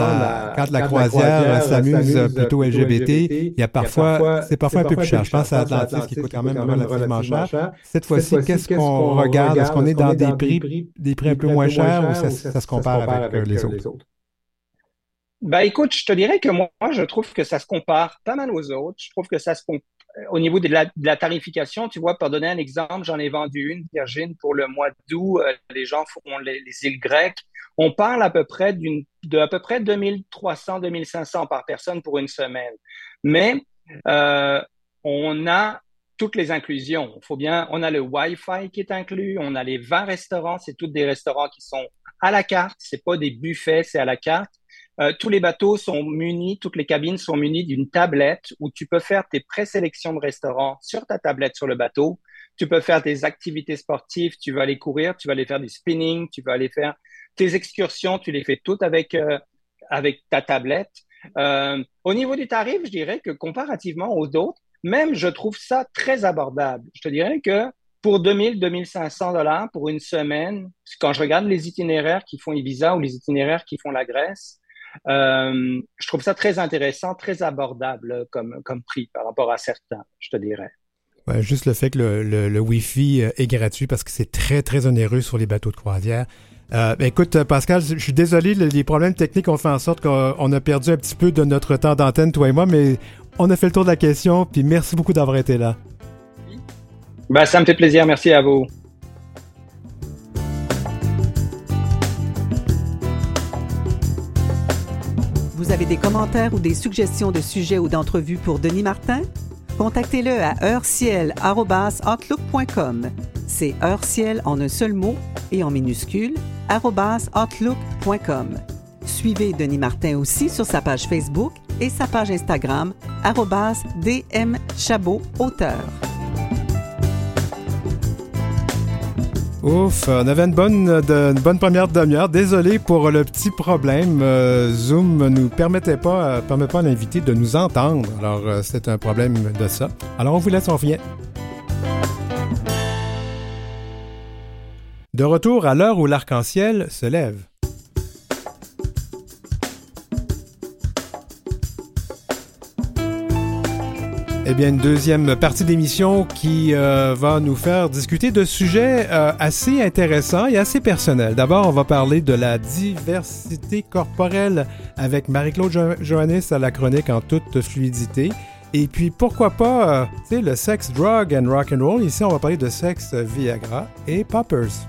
quand la croisière s'amuse plutôt LGBT, il y a parfois, c'est parfois un peu plus cher. Je pense à Atlantis qui coûte quand même relativement cher. Cette fois-ci, qu'est-ce qu'on regarde? Est-ce qu'on est dans des prix, des prix un peu moins chers ou ça, se compare avec les autres? Ben écoute, je te dirais que moi, je trouve que ça se compare pas mal aux autres. Je trouve que ça se compare au niveau de la, tarification, tu vois, pour donner un exemple, j'en ai vendu une, Virgin, pour le mois d'août. Euh, les gens font les, îles grecques. On parle à peu près d'une, de à peu près 2300, 2500 par personne pour une semaine. Mais euh, on a toutes les inclusions. Faut bien, on a le Wi-Fi qui est inclus, on a les 20 restaurants, c'est tous des restaurants qui sont à la carte, c'est pas des buffets, c'est à la carte. Euh, tous les bateaux sont munis, toutes les cabines sont munies d'une tablette où tu peux faire tes présélections de restaurants sur ta tablette sur le bateau. Tu peux faire des activités sportives, tu vas aller courir, tu vas aller faire du spinning, tu vas aller faire tes excursions, tu les fais toutes avec, euh, avec ta tablette. Euh, au niveau du tarif, je dirais que comparativement aux autres, même je trouve ça très abordable. Je te dirais que pour 2000, 2500 dollars pour une semaine, quand je regarde les itinéraires qui font Ibiza ou les itinéraires qui font la Grèce, euh, je trouve ça très intéressant, très abordable comme, comme prix par rapport à certains, je te dirais. Juste le fait que le, le, Wi-Fi euh, est gratuit parce que c'est très, très onéreux sur les bateaux de croisière. Euh, ben, écoute, Pascal, je suis désolé, les problèmes techniques ont fait en sorte qu'on a perdu un petit peu de notre temps d'antenne, toi et moi, mais on a fait le tour de la question, puis merci beaucoup d'avoir été là. Ben, ça me fait plaisir, merci à vous. Vous avez des commentaires ou des suggestions de sujets ou d'entrevues pour Denis Martin? Contactez-le à heurciel.outlook.com. C'est heurciel en un seul mot et en minuscule, outlook.com. Suivez Denis Martin aussi sur sa page Facebook et sa page Instagram, dmchabot auteur. Ouf, on avait une bonne, première demi-heure. Désolé pour le petit problème. Euh, Zoom ne nous permettait pas, euh, permet pas à l'invité de nous entendre. Alors, euh, c'est un problème de ça. Alors, on vous laisse, on revient. De retour à l'heure où l'arc-en-ciel se lève. Eh bien, une deuxième partie d'émission qui euh, va nous faire discuter de sujets euh, assez intéressants et assez personnels. D'abord, on va parler de la diversité corporelle avec Marie-Claude Johannes à la chronique en toute fluidité. Et puis, pourquoi pas, euh, tu sais, le sex, drug and rock and roll. Ici, on va parler de sexe, Viagra et poppers.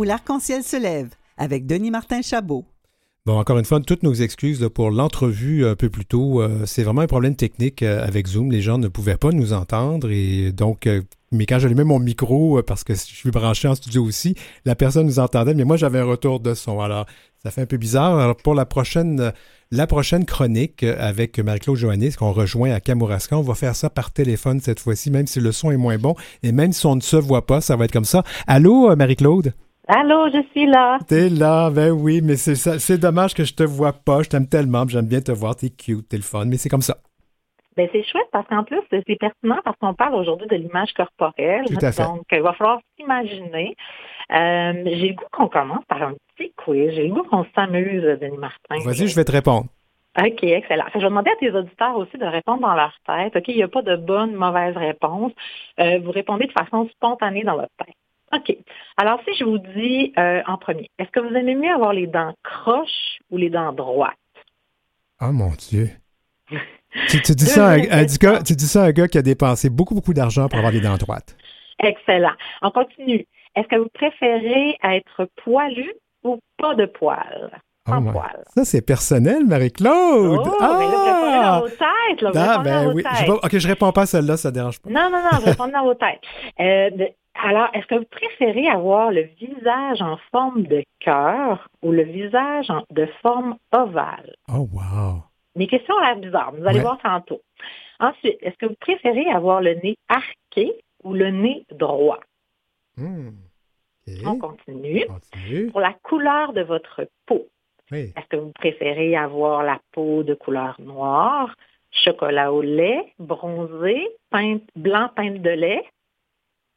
Où l'arc-en-ciel se lève avec Denis Martin Chabot. Bon, encore une fois, toutes nos excuses pour l'entrevue un peu plus tôt. Euh, c'est vraiment un problème technique euh, avec Zoom. Les gens ne pouvaient pas nous entendre et donc, euh, mais quand j'allumais mon micro, parce que je suis branché en studio aussi, la personne nous entendait, mais moi j'avais un retour de son. Alors, ça fait un peu bizarre. Alors, pour la prochaine, la prochaine chronique avec Marie-Claude Johannis, qu'on rejoint à Kamouraska, on va faire ça par téléphone cette fois-ci, même si le son est moins bon et même si on ne se voit pas, ça va être comme ça. Allô, Marie-Claude? Allô, je suis là. T'es là, ben oui, mais c'est dommage que je te vois pas. Je t'aime tellement, j'aime bien te voir, t'es cute, t'es le fun, mais c'est comme ça. Ben c'est chouette parce qu'en plus, c'est pertinent parce qu'on parle aujourd'hui de l'image corporelle. Tout à fait. Donc, il va falloir s'imaginer. Euh, j'ai le goût qu'on commence par un petit quiz. J'ai le goût qu'on s'amuse, Denis Martin. Vas-y, je vais te répondre. OK, excellent. Je vais demander à tes auditeurs aussi de répondre dans leur tête. OK, il n'y a pas de bonne, mauvaise réponse. Euh, vous répondez de façon spontanée dans votre tête. OK. Alors, si je vous dis euh, en premier, est-ce que vous aimez mieux avoir les dents croches ou les dents droites? Oh mon Dieu. *laughs* tu, dis ça à, un gars, tu dis ça à un gars qui a dépensé beaucoup, beaucoup d'argent pour avoir les dents droites. Excellent. On continue. Est-ce que vous préférez être poilu ou pas de poil? Oh ça, c'est personnel, Marie-Claude. Oh, ah! mais là, dans vos têtes. Là, ah, ben oui. Je, ok, je réponds pas à celle-là, ça dérange pas. Non, non, non, je réponds dans vos têtes. Euh, alors, est-ce que vous préférez avoir le visage en forme de cœur ou le visage de forme ovale? Oh, wow. Mes questions ont l'air bizarres. Vous allez voir tantôt. Ensuite, est-ce que vous préférez avoir le nez arqué ou le nez droit? Hmm. On continue. Pour la couleur de votre peau, est-ce que vous préférez avoir la peau de couleur noire, chocolat au lait, bronzé, blanc peinte de lait?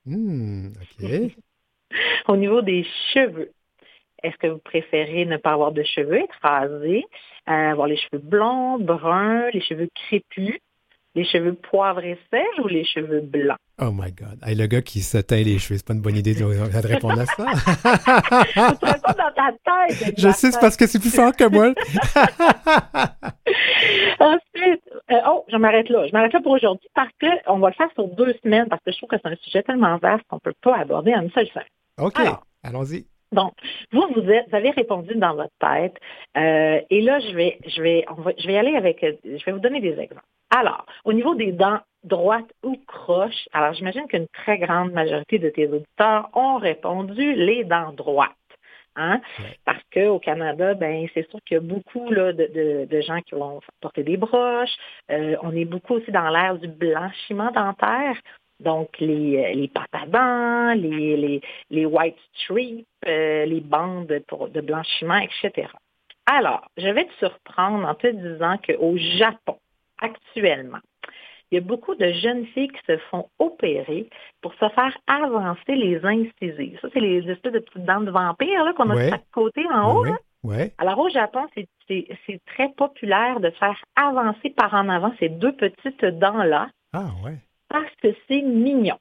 Hmm, *laughs* au niveau des cheveux, est-ce que vous préférez ne pas avoir de cheveux, être rasé, euh, avoir les cheveux blonds, bruns, les cheveux crépus, les cheveux poivrés sèches ou les cheveux blancs? Oh my God. le gars qui se teint les cheveux, c'est pas une bonne idée de, répondre à ça. *laughs* dans ta tête. *laughs* Je sais, c'est parce que c'est plus fort que moi. *laughs* Ensuite, euh, oh, je m'arrête là. Je m'arrête là pour aujourd'hui parce qu'on va le faire sur deux semaines parce que je trouve que c'est un sujet tellement vaste qu'on ne peut pas aborder en une seule semaine. OK. Allons-y. Donc, vous, vous, avez répondu dans votre tête. Euh, et là, je vais, je vais, je vais aller avec, je vais vous donner des exemples. Alors, au niveau des dents droites ou croches, alors j'imagine qu'une très grande majorité de tes auditeurs ont répondu les dents droites. Hein? Parce qu'au Canada, ben c'est sûr qu'il y a beaucoup là, de, gens qui vont porter des broches. Euh, on est beaucoup aussi dans l'ère du blanchiment dentaire. Donc, les, les pâtes à dents, les, les, white strips, euh, les bandes de blanchiment, etc. Alors, je vais te surprendre en te disant qu'au Japon, actuellement, il y a beaucoup de jeunes filles qui se font opérer pour se faire avancer les incisives. Ça, c'est les espèces de petites dents de vampire qu'on a de chaque côté en haut. Alors au Japon, c'est très populaire de faire avancer par en avant ces deux petites dents-là. Ah ouais. Parce que c'est mignon.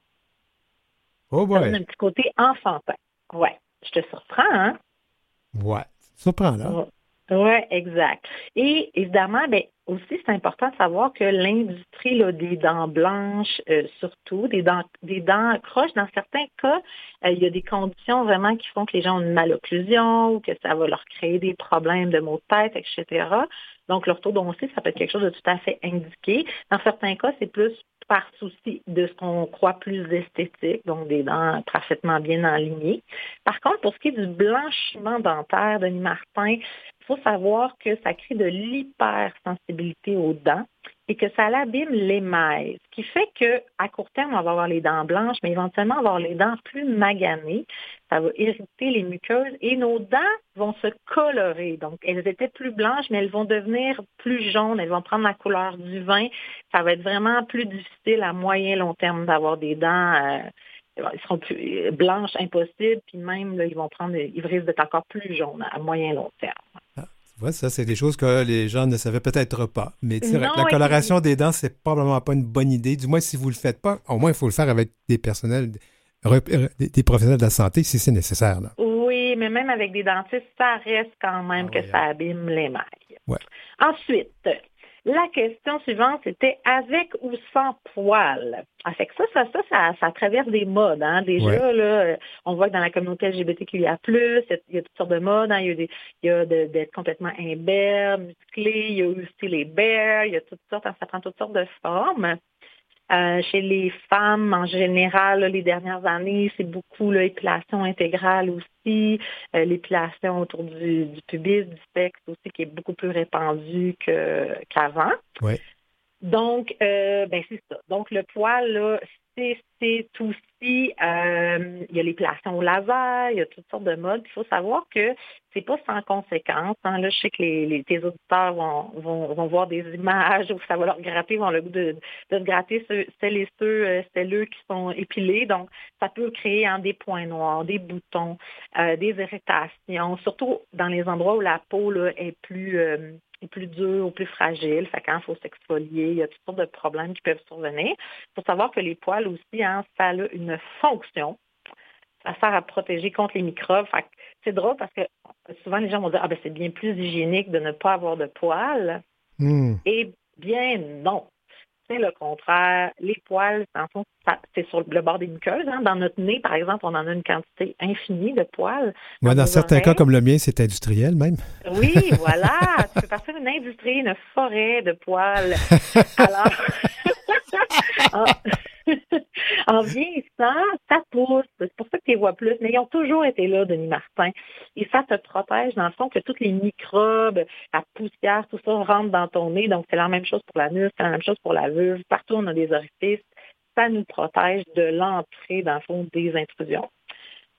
Oh boy. Ça un petit côté enfantin. Ouais. Je te surprends, hein? Ouais. Surprends, là. Oui, exact. Et évidemment, ben, aussi, c'est important de savoir que l'industrie des dents blanches, euh, surtout, des dents, des dents croches, dans certains cas, euh, il y a des conditions vraiment qui font que les gens ont une malocclusion ou que ça va leur créer des problèmes de maux de tête, etc. Donc, l'orthodontie, ça peut être quelque chose de tout à fait indiqué. Dans certains cas, c'est plus par souci de ce qu'on croit plus esthétique, donc des dents parfaitement bien alignées. Par contre, pour ce qui est du blanchiment dentaire, Denis Martin, il faut savoir que ça crée de l'hypersensibilité aux dents et que ça l'abîme l'émail, ce qui fait qu'à court terme, on va avoir les dents blanches, mais éventuellement avoir les dents plus maganées. Ça va irriter les muqueuses et nos dents vont se colorer. Donc, elles étaient plus blanches, mais elles vont devenir plus jaunes, elles vont prendre la couleur du vin. Ça va être vraiment plus difficile à moyen long terme d'avoir des dents. Euh, ils seront plus blanches, impossible, puis même, ils vont prendre, ils risquent d'être encore plus jaunes à moyen long terme. Vois, ça, c'est des choses que les gens ne savaient peut-être pas. Mais la coloration des dents, c'est probablement pas une bonne idée. Du moins, si vous ne le faites pas, au moins, il faut le faire avec des personnels, des professionnels de la santé si c'est nécessaire. Oui, mais même avec des dentistes, ça reste quand même ah que ça abîme l'émail. Ouais. Ensuite, la question suivante, c'était avec ou sans poils. Ah, fait que ça, ça, ça, ça, traverse des modes. Hein. Déjà, là, on voit que dans la communauté LGBTQIA+, il y a toutes sortes de modes. Hein. Il y a, d'être complètement imberbe, musclé, il y a aussi les bears, il y a toutes sortes, hein. ça prend toutes sortes de formes. Euh, chez les femmes, en général, les dernières années, c'est beaucoup l'épilation intégrale aussi, euh, l'épilation autour du, pubis, du sexe aussi, qui est beaucoup plus répandue qu'avant. ouais. Donc, euh, ben c'est ça. Donc, le poil, là, c'est aussi, euh, il y a l'épilation au laser, il y a toutes sortes de modes. Il faut savoir que c'est pas sans conséquence. Hein. Là, je sais que les, tes auditeurs vont, vont, voir des images où ça va leur gratter, vont le goût de, de gratter celles et ceux, euh, celles qui sont épilés. Donc, ça peut créer hein, des points noirs, des boutons, euh, des irritations, surtout dans les endroits où la peau est plus plus dur ou plus fragile. Fait quand il faut s'exfolier, il y a toutes sortes de problèmes qui peuvent survenir. Il faut savoir que les poils aussi, hein, ça a une fonction. Ça sert à protéger contre les microbes. c'est drôle parce que souvent les gens vont dire Ah ben c'est bien plus hygiénique de ne pas avoir de poils. Hmm. Eh bien non le contraire. Les poils, c'est sur le bord des muqueuses. Hein. Dans notre nez, par exemple, on en a une quantité infinie de poils. Dans, dans certains cas, comme le mien, c'est industriel même. Oui, *laughs* voilà. tu peux partir d'une industrie, une forêt de poils. *laughs* Alors, *laughs* *laughs* en vieillissant, ça pousse. C'est pour ça que tu les vois plus. Mais ils ont toujours été là, Denis Martin. Et ça te protège, dans le fond, que tous les microbes, la poussière, tout ça rentre dans ton nez. Donc, c'est la même chose pour la nuque, c'est la même chose pour la vulve. Partout, on a des orifices. Ça nous protège de l'entrée, dans le fond, des intrusions.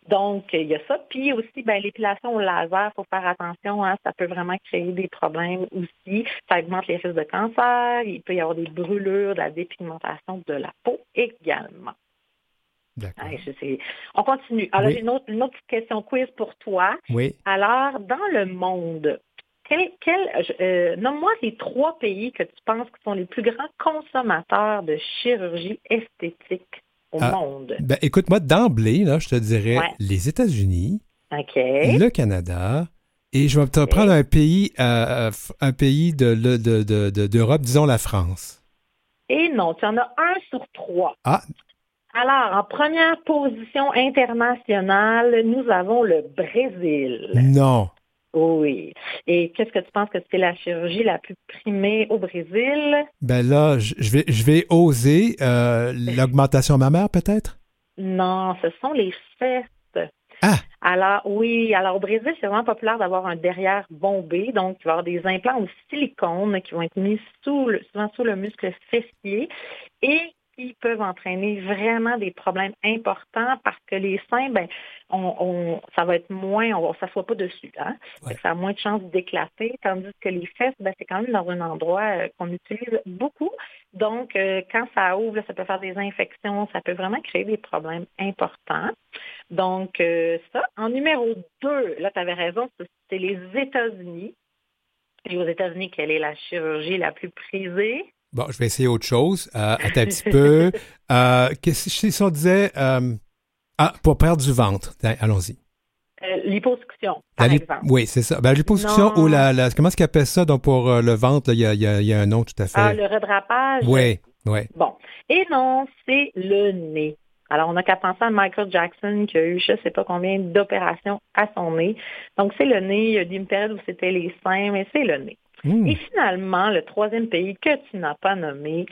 Donc, il y a ça. Puis aussi, ben, l'épilation au laser, il faut faire attention, hein, ça peut vraiment créer des problèmes aussi. Ça augmente les risques de cancer, il peut y avoir des brûlures, de la dépigmentation de la peau également. D'accord. On continue. Alors, j'ai une autre, question quiz pour toi. Oui. Alors, dans le monde, quel, euh, nomme-moi les trois pays que tu penses qui sont les plus grands consommateurs de chirurgie esthétique au ah, monde? Ben, écoute, moi, d'emblée, là, je te dirais les États-Unis, le Canada, et je vais te prendre un pays, euh, un pays de, d'Europe, disons la France. Et non, tu en as un sur trois. Ah. Alors, en première position internationale, nous avons le Brésil. Non. Oui. Et qu'est-ce que tu penses que c'est la chirurgie la plus primée au Brésil? Ben là, je vais, je vais oser euh, l'augmentation mammaire peut-être? Non, ce sont les fesses. Ah. Alors, oui, alors au Brésil, c'est vraiment populaire d'avoir un derrière bombé. Donc, tu vas avoir des implants au silicone qui vont être mis sous le, souvent sous le muscle fessier et qui peuvent entraîner vraiment des problèmes importants parce que les seins, ben, on, ça va être moins, on ne s'assoit pas dessus. Hein? Ça a moins de chances d'éclater, tandis que les fesses, ben, c'est quand même dans un endroit euh, qu'on utilise beaucoup. Donc, euh, quand ça ouvre, ça peut faire des infections, ça peut vraiment créer des problèmes importants. Donc, euh, ça. En numéro 2, là, tu avais raison, c'est les États-Unis. Et aux États-Unis, quelle est la chirurgie la plus prisée? Bon, je vais essayer autre chose. Euh, attends un petit peu. *laughs* Euh, qu'est-ce que si on disait euh, ah, pour perdre du ventre? Allons-y. L'hyposuction, par exemple. Oui, c'est ça. Ben, L'hyposuction ou la, la, Comment est-ce qu'on appelle ça? Donc, pour le ventre, il y, a, y, a, un nom tout à fait. Ah, le redrapage? Oui, oui. Bon. Et non, c'est le nez. Alors, on n'a qu'à penser à Michael Jackson qui a eu je ne sais pas combien d'opérations à son nez. Donc, c'est le nez. Il y a eu une période où c'était les seins, mais c'est le nez. Hmm. Et finalement, le troisième pays que tu n'as pas nommé,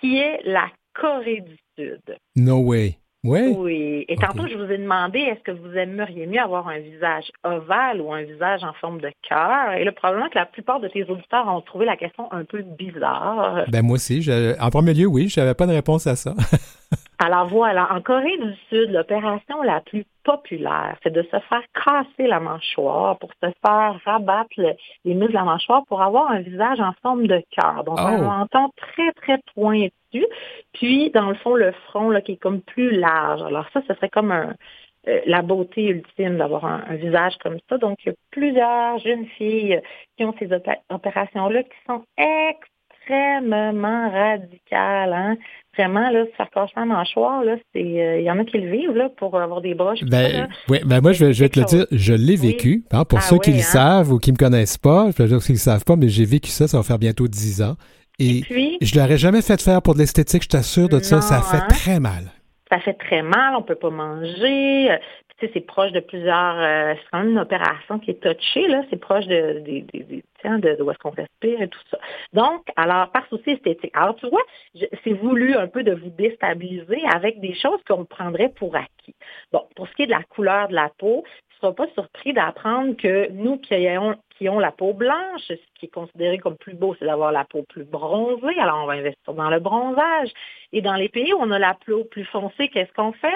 qui est la Corée du Sud. No way. Oui. Oui. Et tantôt, je vous ai demandé, est-ce que vous aimeriez mieux avoir un visage ovale ou un visage en forme de cœur? Et le problème, c'est que la plupart de tes auditeurs ont trouvé la question un peu bizarre. Ben moi aussi. en premier lieu, oui, je n'avais pas de réponse à ça. *laughs* Alors voilà, en Corée du Sud, l'opération la plus populaire, c'est de se faire casser la mâchoire pour se faire rabattre les muscles de la mâchoire pour avoir un visage en forme de cœur. Donc, un oh. menton très, très pointu. Puis, dans le fond, le front là, qui est comme plus large. Alors ça, ce serait comme un, euh, la beauté ultime d'avoir un, visage comme ça. Donc, il y a plusieurs jeunes filles qui ont ces opérations-là qui sont extrêmement radicales. Hein? vraiment, là, se faire casser la mâchoire, là, c'est, euh, il y en a qui le vivent, là, pour avoir des broches. Ben, oui, ben moi, je vais, je vais te le dire, je l'ai vécu. Hein, pour ah ceux qui le hein? savent ou qui me connaissent pas, je vais dire qu'ils ne savent pas, mais j'ai vécu ça, ça va faire bientôt 10 ans. Et, puis, je l'aurais jamais fait faire pour de l'esthétique, je t'assure de ça, ça fait très mal. Ça fait très mal, on peut pas manger c'est proche de plusieurs. Euh, c'est quand même une opération qui est touchée, là. C'est proche de, de, de, de, où est-ce qu'on respire et tout ça. Donc, alors, par souci esthétique. Alors, tu vois, c'est voulu un peu de vous déstabiliser avec des choses qu'on prendrait pour acquis. Bon, pour ce qui est de la couleur de la peau, tu ne seras pas surpris d'apprendre que nous qui, qui ont la peau blanche. Ce qui est considéré comme plus beau, c'est d'avoir la peau plus bronzée. Alors, on va investir dans le bronzage. Et dans les pays où on a la peau plus foncée, qu'est-ce qu'on fait?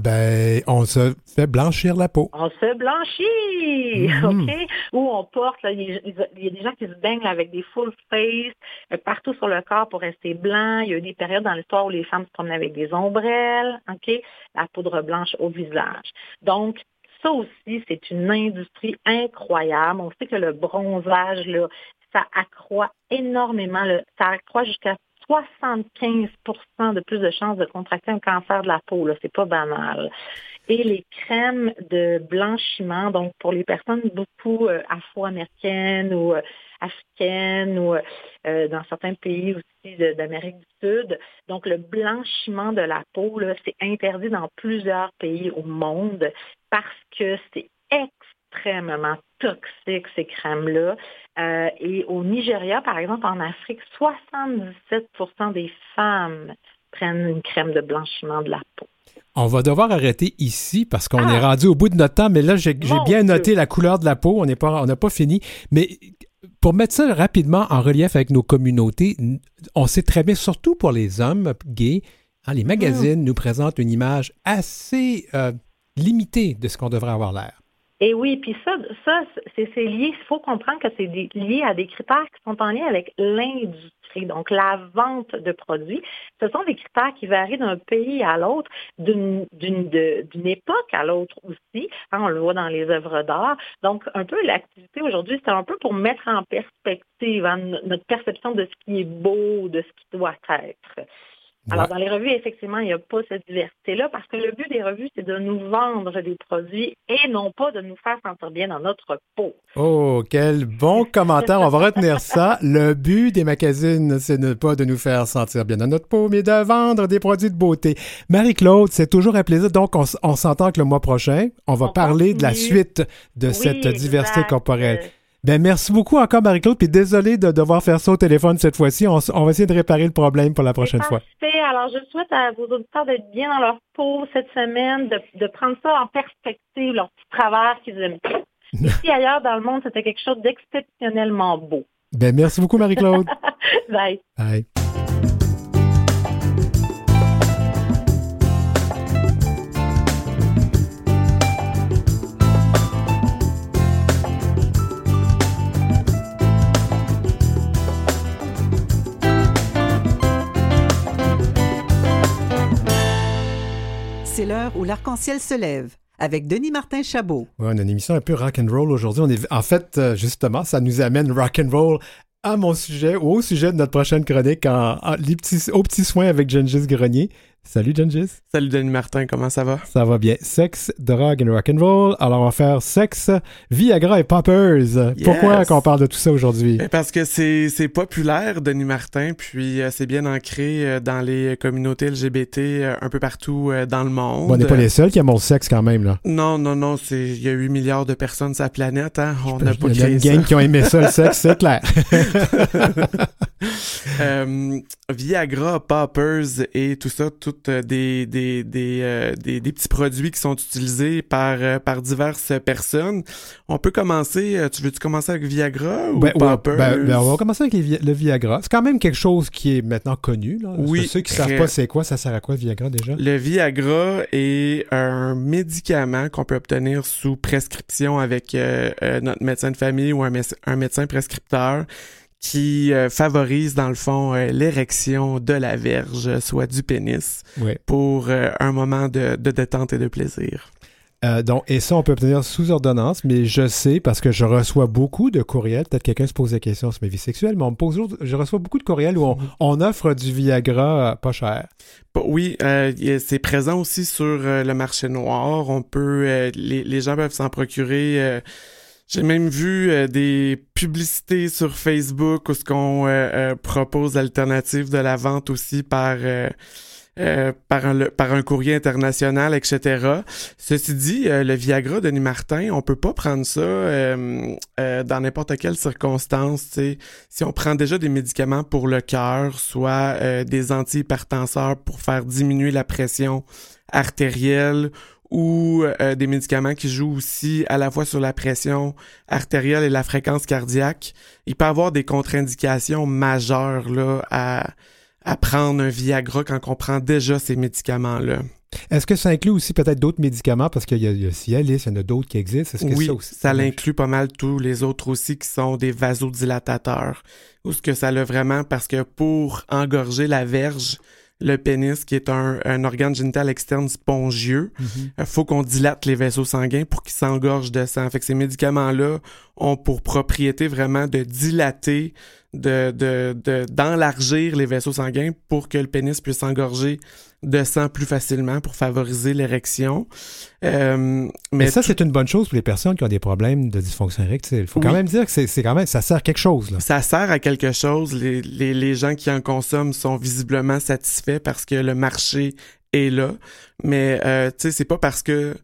Ben, on se fait blanchir la peau. On se blanchit, mm-hmm. OK? Ou on porte, il y a des gens qui se baignent avec des full face euh, partout sur le corps pour rester blanc. Il y a eu des périodes dans l'histoire où les femmes se promenaient avec des ombrelles, OK? La poudre blanche au visage. Donc, ça aussi, c'est une industrie incroyable. On sait que le bronzage, là, ça accroît énormément, ça accroît jusqu'à 75% de plus de chances de contracter un cancer de la peau. C'est pas banal. Et les crèmes de blanchiment, donc pour les personnes beaucoup euh, afro-américaines ou euh, africaines ou euh, dans certains pays aussi d'Amérique du Sud, donc le blanchiment de la peau, c'est interdit dans plusieurs pays au monde parce que c'est extrêmement toxique, ces crèmes-là. Euh, et au Nigeria, par exemple, en Afrique, 77 des femmes prennent une crème de blanchiment de la peau. On va devoir arrêter ici parce qu'on est ah! rendu au bout de notre temps, mais là, j'ai bien noté la couleur de la peau. On n'a pas, pas fini. Mais pour mettre ça rapidement en relief avec nos communautés, on sait très bien, surtout pour les hommes gays, hein, les magazines nous présentent une image assez euh, limitée de ce qu'on devrait avoir l'air. Et oui, puis ça, ça c'est lié, il faut comprendre que c'est lié à des critères qui sont en lien avec l'industrie, donc la vente de produits. Ce sont des critères qui varient d'un pays à l'autre, d'une époque à l'autre aussi. Hein, on le voit dans les œuvres d'art. Donc, un peu l'activité aujourd'hui, c'est un peu pour mettre en perspective hein, notre perception de ce qui est beau, de ce qui doit être. Alors, dans les revues, effectivement, il n'y a pas cette diversité-là parce que le but des revues, c'est de nous vendre des produits et non pas de nous faire sentir bien dans notre peau. Oh, quel bon *laughs* commentaire. On va retenir ça. Le but des magazines, c'est ne pas de nous faire sentir bien dans notre peau, mais de vendre des produits de beauté. Marie-Claude, c'est toujours un plaisir. Donc, on, s'entend que le mois prochain, on va parler de la suite de cette diversité corporelle. Ben, merci beaucoup encore, Marie-Claude. Puis désolé de devoir faire ça au téléphone cette fois-ci. On, va essayer de réparer le problème pour la prochaine fois. Alors, je souhaite à vos auditeurs d'être bien dans leur peau cette semaine, de, prendre ça en perspective, leur petit travers qu'ils aiment. *laughs* Ici, ailleurs dans le monde, c'était quelque chose d'exceptionnellement beau. Ben, merci beaucoup, Marie-Claude. *laughs* Bye. Bye. Où l'arc-en-ciel se lève avec Denis Martin Chabot. Ouais, on a une émission un peu rock and roll aujourd'hui. En fait, euh, justement, ça nous amène rock and roll à mon sujet ou au sujet de notre prochaine chronique en, les petits, aux petits soins avec Gengis Grenier. Salut Gengis. Salut Denis Martin, comment ça va? Ça va bien. Sexe, drogue and roll. Alors on va faire sexe, Viagra et poppers. Pourquoi qu'on parle de tout ça aujourd'hui? Ben, parce que c'est populaire, Denis Martin, puis euh, c'est bien ancré euh, dans les communautés LGBT euh, un peu partout dans le monde. Bon, on n'est pas les seuls qui aiment le sexe quand même, là. Non, non, non, il y a 8 milliards de personnes sur la planète, hein? On n'a pas Il y a une gang qui ont aimé ça, le sexe, c'est clair. *laughs* Viagra, poppers et tout ça, tout euh, des, des, des, euh, des, des, petits produits qui sont utilisés par, euh, par diverses personnes. On peut commencer, tu veux-tu commencer avec Viagra ou ben, ben, ben, on va commencer avec le Viagra. C'est quand même quelque chose qui est maintenant connu. Là. Oui. Ceux qui ne savent pas c'est quoi, ça sert à quoi le Viagra déjà? Le Viagra est un médicament qu'on peut obtenir sous prescription avec notre médecin de famille ou un, un médecin prescripteur qui euh, favorise dans le fond euh, l'érection de la verge, soit du pénis, pour euh, un moment de, détente et de plaisir. donc, et ça, on peut obtenir sous ordonnance, mais je sais parce que je reçois beaucoup de courriels. Peut-être quelqu'un se pose la question sur ma vie sexuelle, mais on me pose, je reçois beaucoup de courriels où on, offre du Viagra pas cher. Oui, c'est présent aussi sur le marché noir. On peut, les, les, gens peuvent s'en procurer j'ai même vu euh, des publicités sur Facebook où ce qu'on euh, euh, propose l'alternative de la vente aussi par par, un, par un courrier international, etc. Ceci dit, le Viagra de Martin, on peut pas prendre ça dans n'importe quelle circonstance. Si on prend déjà des médicaments pour le cœur, soit des antihypertenseurs pour faire diminuer la pression artérielle ou euh, des médicaments qui jouent aussi à la fois sur la pression artérielle et la fréquence cardiaque, il peut avoir des contre-indications majeures là, à, à prendre un Viagra quand on prend déjà ces médicaments-là. Est-ce que ça inclut aussi peut-être d'autres médicaments? Parce qu'il y, a Cialis, il y en a d'autres qui existent? Que oui, ça, ça l'inclut pas mal tous les autres aussi qui sont des vasodilatateurs. Ou ce que ça l'a vraiment? Parce que pour engorger la verge, le pénis, qui est un, un organe génital externe spongieux. Il mhm. euh, faut qu'on dilate les vaisseaux sanguins pour qu'ils s'engorgent de sang. Fait que ces médicaments-là ont pour propriété vraiment de dilater, de, de, d'enlargir les vaisseaux sanguins pour que le pénis puisse s'engorger de sang plus facilement pour favoriser l'érection. Euh, mais ça, c'est une bonne chose pour les personnes qui ont des problèmes de dysfonction érectile. Il faut quand même dire que c'est, quand même, ça sert à quelque chose. Là. Ça sert à quelque chose. Les, les, les gens qui en consomment sont visiblement satisfaits parce que le marché est là. Mais euh, tu sais, c'est pas parce que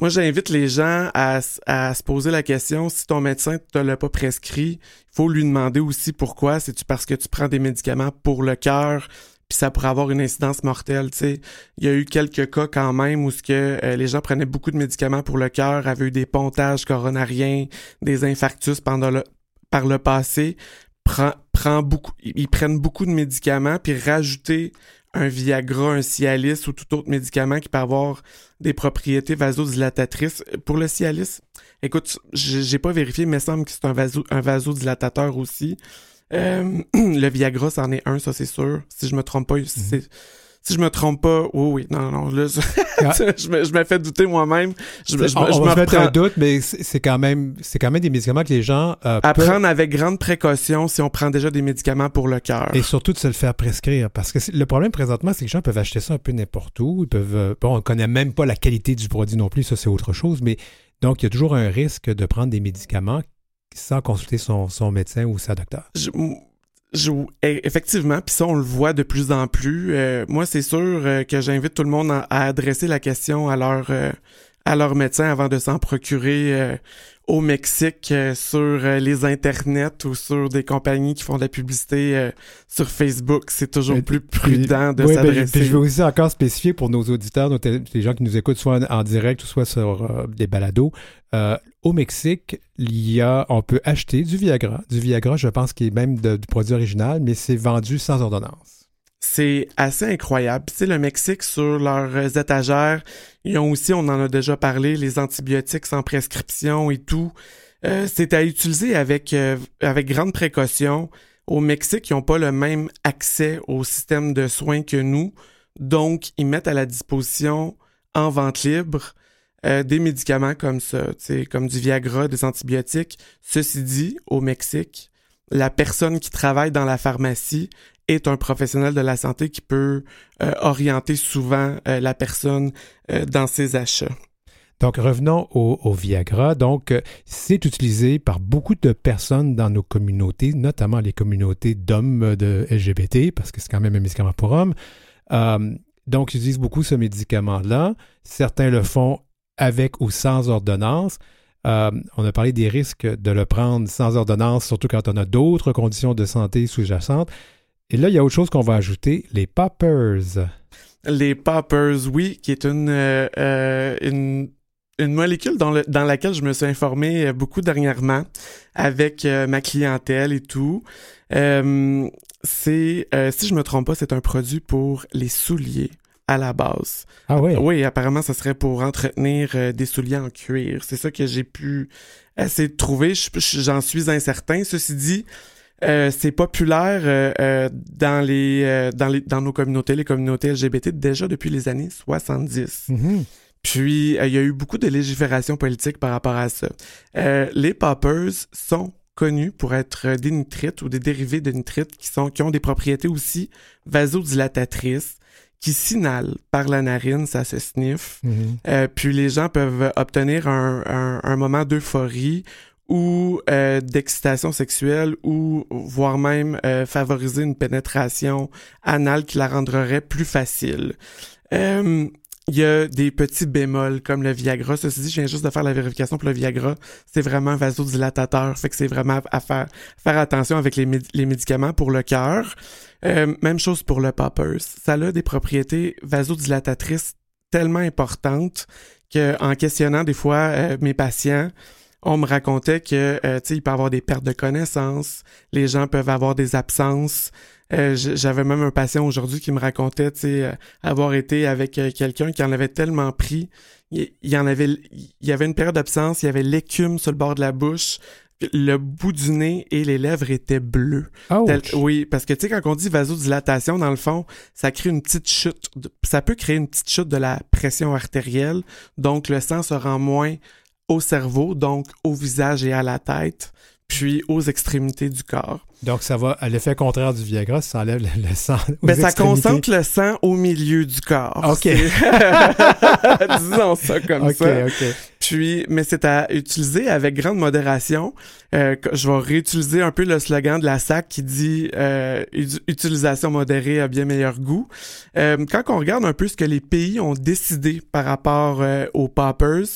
moi, j'invite les gens à, à, se poser la question, si ton médecin ne te l'a pas prescrit, il faut lui demander aussi pourquoi. C'est-tu parce que tu prends des médicaments pour le cœur, puis ça pourrait avoir une incidence mortelle. sais? Il y a eu quelques cas quand même où ce que euh, les gens prenaient beaucoup de médicaments pour le cœur, avaient eu des pontages coronariens, des infarctus pendant le, par le passé. Prend, prend beaucoup, ils prennent beaucoup de médicaments, puis rajouter un Viagra, un Cialis ou tout autre médicament qui peut avoir des propriétés vasodilatatrices. Pour le Cialis, écoute, j'ai pas vérifié, mais il me semble que c'est un, vaso, un vasodilatateur aussi. Euh, *clears throat* le Viagra, c'en est un, ça c'est sûr. Si je me trompe pas, mhm. Si je me trompe pas, oui, oui, non, non, là, je, ah. *laughs* je, me, je me fais douter moi-même. Je, je, on, je me un doute, mais c'est quand même, c'est quand même des médicaments que les gens euh, à prendre avec grande précaution si on prend déjà des médicaments pour le cœur. Et surtout de se le faire prescrire, parce que le problème présentement, c'est que les gens peuvent acheter ça un peu n'importe où. Ils peuvent, euh, bon, on connaît même pas la qualité du produit non plus, ça c'est autre chose, mais donc il y a toujours un risque de prendre des médicaments sans consulter son, médecin ou sa docteur. Je, e, effectivement, puis ça, on le voit de plus en plus. Euh, moi, c'est sûr euh, que j'invite tout le monde à, adresser la question à leur, euh, à leur médecin avant de s'en procurer au Mexique sur les internets ou sur des compagnies qui font de la publicité sur Facebook. C'est toujours plus prudent de ben, s'adresser. je veux aussi encore spécifier pour nos auditeurs, les gens qui nous écoutent soit en direct ou soit sur des balados. Au Mexique, il y a, on peut acheter du Viagra. Du Viagra, je pense qu'il est même du produit original, mais c'est vendu sans ordonnance. C'est assez incroyable. Tu le Mexique, sur leurs étagères, ils ont aussi, on en a déjà parlé, les antibiotiques sans prescription et tout. Euh, c'est à utiliser avec, euh, avec grande précaution. Au Mexique, ils n'ont pas le même accès au système de soins que nous. Donc, ils mettent à la disposition en vente libre euh, des médicaments comme ça, comme du Viagra, des antibiotiques. Ceci dit, au Mexique, la personne qui travaille dans la pharmacie est un professionnel de la santé qui peut euh, orienter souvent euh, la personne euh, dans ses achats. Donc, revenons au, Viagra. Donc, c'est utilisé par beaucoup de personnes dans nos communautés, notamment les communautés d'hommes de LGBT, parce que c'est quand même un médicament pour hommes. donc, ils utilisent beaucoup ce médicament-là. Certains le font avec ou sans ordonnance. on a parlé des risques de le prendre sans ordonnance, surtout quand on a d'autres conditions de santé sous-jacentes. Et là, il y a autre chose qu'on va ajouter, les poppers. Les poppers, oui, qui est une, euh, euh, une, molécule dans, le, dans, laquelle je me suis informé euh, beaucoup dernièrement avec ma clientèle et tout. c'est, si je me trompe pas, c'est un produit pour les souliers à la base. Ah oui? Oui, apparemment, ça serait pour entretenir des souliers en cuir. C'est ça que j'ai pu essayer de trouver. J'en suis incertain. Ceci dit, euh, c'est populaire euh, euh, dans les dans les dans nos communautés, les communautés LGBT déjà depuis les années 70. Mm-hmm. Puis il y a eu beaucoup de légifération politique par rapport à ça. les poppers sont connus pour être des nitrites ou des dérivés de nitrites qui sont qui ont des propriétés aussi vasodilatatrices qui signalent par la narine, ça se sniffe. Mm-hmm. puis les gens peuvent obtenir un, un, un moment d'euphorie ou euh, d'excitation sexuelle ou voire même euh, favoriser une pénétration anale qui la rendrait plus facile. Euh, il y a des petits bémols comme le Viagra. Ceci dit, je viens juste de faire la vérification pour le Viagra. C'est vraiment un vasodilatateur. Fait que c'est vraiment à faire, faire attention avec les, médicaments pour le cœur. même chose pour le poppers. Ça a des propriétés vasodilatatrices tellement importante que en questionnant des fois mes patients, on me racontait que tu sais il peut avoir des pertes de connaissances, les gens peuvent avoir des absences, euh, j'avais même un patient aujourd'hui qui me racontait, tu sais, euh, avoir été avec euh, quelqu'un qui en avait tellement pris, il, y en avait, il y avait une période d'absence, il y avait l'écume sur le bord de la bouche, le bout du nez et les lèvres étaient bleues. oui, parce que tu sais quand on dit vasodilatation dans le fond, ça crée une petite chute, ça peut créer une petite chute de la pression artérielle, donc le sang se rend moins au cerveau, donc au visage et à la tête puis aux extrémités du corps. Donc, ça va à l'effet contraire du Viagra, ça enlève le, sang. Aux ben, ça concentre le sang au milieu du corps. OK. *laughs* Disons ça comme ça. OK, Puis, mais c'est à utiliser avec grande modération. Euh, je vais réutiliser un peu le slogan de la SAC qui dit euh, utilisation modérée a bien meilleur goût. Euh, quand on regarde un peu ce que les pays ont décidé par rapport euh, aux poppers,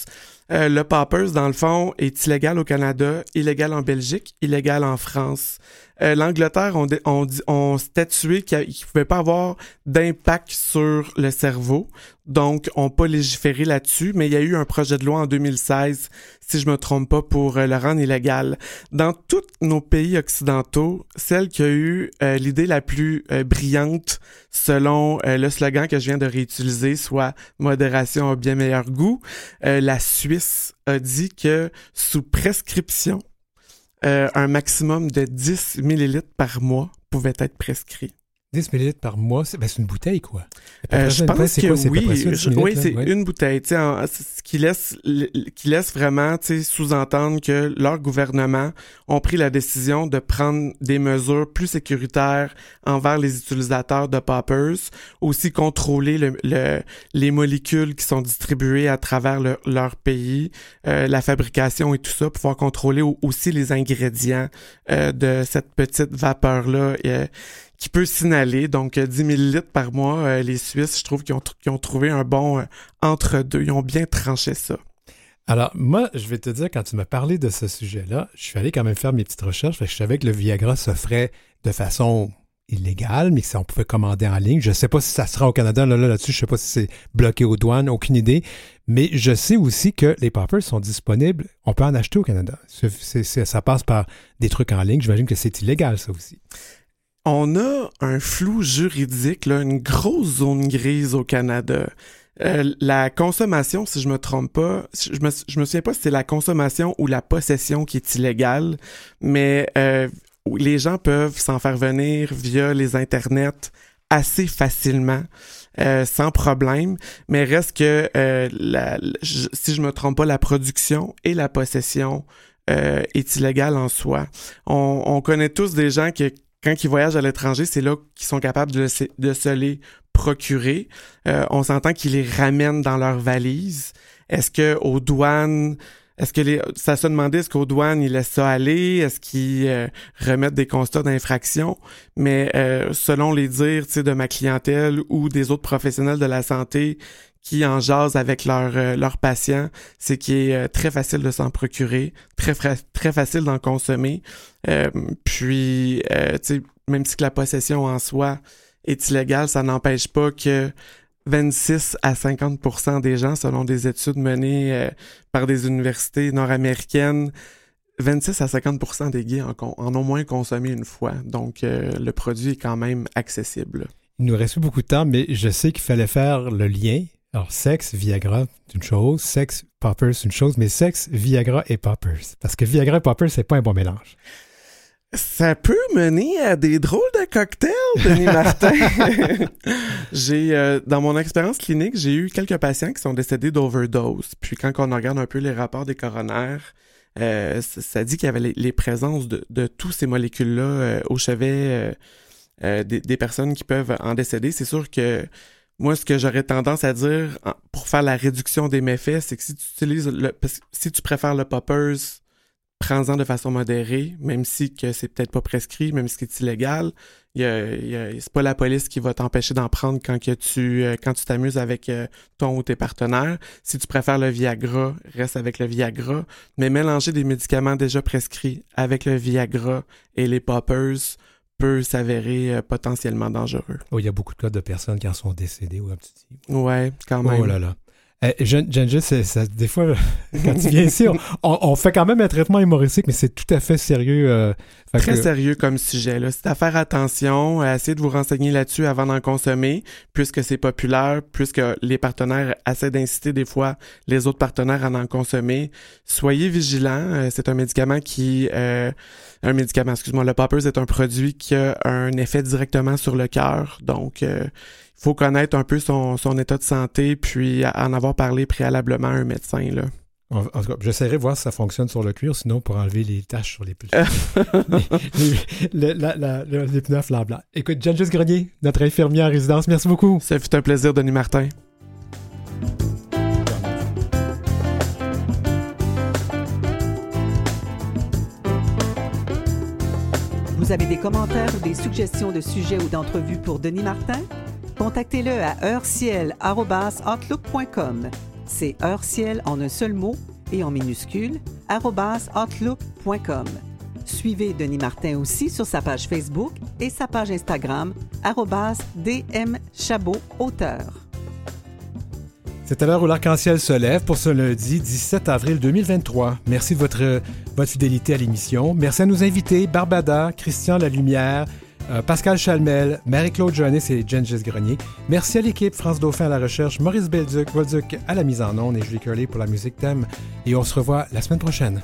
euh, le poppers, dans le fond, est illégal au Canada, illégal en Belgique, illégal en France. Euh, L'Angleterre ont, on, on statué qu'il ne pouvait pas avoir d'impact sur le cerveau, donc on pas légiféré là-dessus, mais il y a eu un projet de loi en 2016, si je me trompe pas, pour euh, le rendre illégal. Dans tous nos pays occidentaux, celle qui a eu euh, l'idée la plus brillante, selon le slogan que je viens de réutiliser, soit modération a bien meilleur goût, la Suisse a dit que sous prescription, euh, un maximum de 10 millilitres par mois pouvait être prescrit. 10 millilitres par mois, c'est ben, une bouteille, quoi. Euh, je pense que oui. oui, c'est une bouteille. En, ce qui laisse, qui laisse vraiment sous-entendre que leur gouvernement ont pris la décision de prendre des mesures plus sécuritaires envers les utilisateurs de poppers, aussi contrôler le, les molécules qui sont distribuées à travers leur pays, euh, la fabrication et tout ça, pouvoir contrôler aussi les ingrédients euh, de cette petite vapeur-là qui peut signaler. Donc, 10 euh, millilitres par mois, euh, les Suisses, je trouve qu'ils ont, trouvé un bon euh, entre-deux. Ils ont bien tranché ça. Alors, moi, je vais te dire, quand tu m'as parlé de ce sujet-là, je suis allé quand même faire mes petites recherches. je savais que le Viagra s'offrait de façon illégale, mais que on pouvait commander en ligne. Je ne sais pas si ça sera au Canada, là, là, là-dessus. je ne sais pas si c'est bloqué aux douanes, aucune idée. Mais je sais aussi que les poppers sont disponibles. On peut en acheter au Canada. ça passe par des trucs en ligne. J'imagine que c'est illégal, ça aussi on a un flou juridique, une grosse zone grise au Canada. Euh, la consommation, si je me trompe pas, je me, je me souviens pas si c'est la consommation ou la possession qui est illégale, mais euh, les gens peuvent s'en faire venir via les internets assez facilement. Euh, sans problème, mais reste que la, si je me trompe pas, la production et la possession est illégale en soi. On, connaît tous des gens qui, quand ils voyagent à l'étranger, c'est là qu'ils sont capables de, se les procurer. Euh, on s'entend qu'ils les ramènent dans leur valise. Est-ce que aux douanes, est-ce que les, ça se demandait est-ce qu'aux douanes ils laissent ça aller, est-ce qu'ils euh, remettent des constats d'infraction? Mais euh, selon les dires de ma clientèle ou des autres professionnels de la santé qui en jasent avec leurs euh, leurs patients, c'est qu'il est euh, très facile de s'en procurer, très très facile d'en consommer. Euh, puis, tu même si la possession en soi est illégale, ça n'empêche pas que 26 à 50% des gens, selon des études menées par des universités nord-américaines, 26 à 50% des gays en, en, ont moins consommé une fois. Donc, le produit est quand même accessible. Il nous reste beaucoup de temps, mais je sais qu'il fallait faire le lien alors, sexe, Viagra, c'est une chose. Sexe, poppers, c'est une chose. Mais sexe, Viagra et poppers. Parce que Viagra et poppers, c'est pas un bon mélange. Ça peut mener à des drôles de cocktails, Denis *laughs* Martin. *laughs* j'ai, euh, dans mon expérience clinique, j'ai eu quelques patients qui sont décédés d'overdose. Puis quand on regarde un peu les rapports des coronaires, euh, ça, dit qu'il y avait les, présences de, de tous ces molécules-là euh, au chevet des, des, personnes qui peuvent en décéder. C'est sûr que moi, ce que j'aurais tendance à dire pour faire la réduction des méfaits, c'est que si tu utilises le, si tu préfères le poppers, prends-en de façon modérée, même si que c'est peut-être pas prescrit, même si c'est illégal. C'est pas la police qui va t'empêcher d'en prendre quand tu euh, quand tu t'amuses avec euh, ton ou tes partenaires. Si tu préfères le Viagra, reste avec le Viagra, mais mélanger des médicaments déjà prescrits avec le Viagra et les poppers peut s'avérer potentiellement dangereux. Oh, il y a beaucoup de cas de personnes qui en sont décédées ou un petit. Ouais, quand même. Oh là là. Eh, des fois, *laughs* quand tu viens ici, on, fait quand même un traitement humoristique, mais c'est tout à fait sérieux. Euh, Très sérieux comme sujet. C'est à faire attention, à essayer de vous renseigner là-dessus avant d'en consommer, puisque c'est populaire, puisque les partenaires essaient d'inciter des fois les autres partenaires à en consommer. Soyez vigilants. Euh, c'est un médicament qui... Euh, un médicament, excuse-moi, le poppers est un produit qui a un effet directement sur le cœur. Donc, il faut connaître un peu son, état de santé, puis en avoir parlé préalablement à un médecin. Là. En, tout cas, j'essaierai de voir si ça fonctionne sur le cuir, sinon pour enlever les taches sur les pulsions. *laughs* les, les, pneus flammes blancs. Écoute, Jengis Grenier, notre infirmière en résidence, merci beaucoup. Ça fut un plaisir, Denis Martin. Vous avez des commentaires ou des suggestions de sujets ou d'entrevues pour Denis Martin? Contactez-le à heurciel.outlook.com. C'est heurciel en un seul mot et en minuscule, outlook.com. Suivez Denis Martin aussi sur sa page Facebook et sa page Instagram, dmchabot auteur. C'est à l'heure où l'arc-en-ciel se lève pour ce lundi 17 avril 2023. Merci de votre, votre fidélité à l'émission. Merci à nos invités, Barbada, Christian Lalumière, euh, Pascal Chalmel, Marie-Claude Joannis et Gengis Grenier. Merci à l'équipe, France Dauphin à la recherche, Maurice Belduc, Volduc à la mise en onde et Julie Curley pour la musique thème. Et on se revoit la semaine prochaine.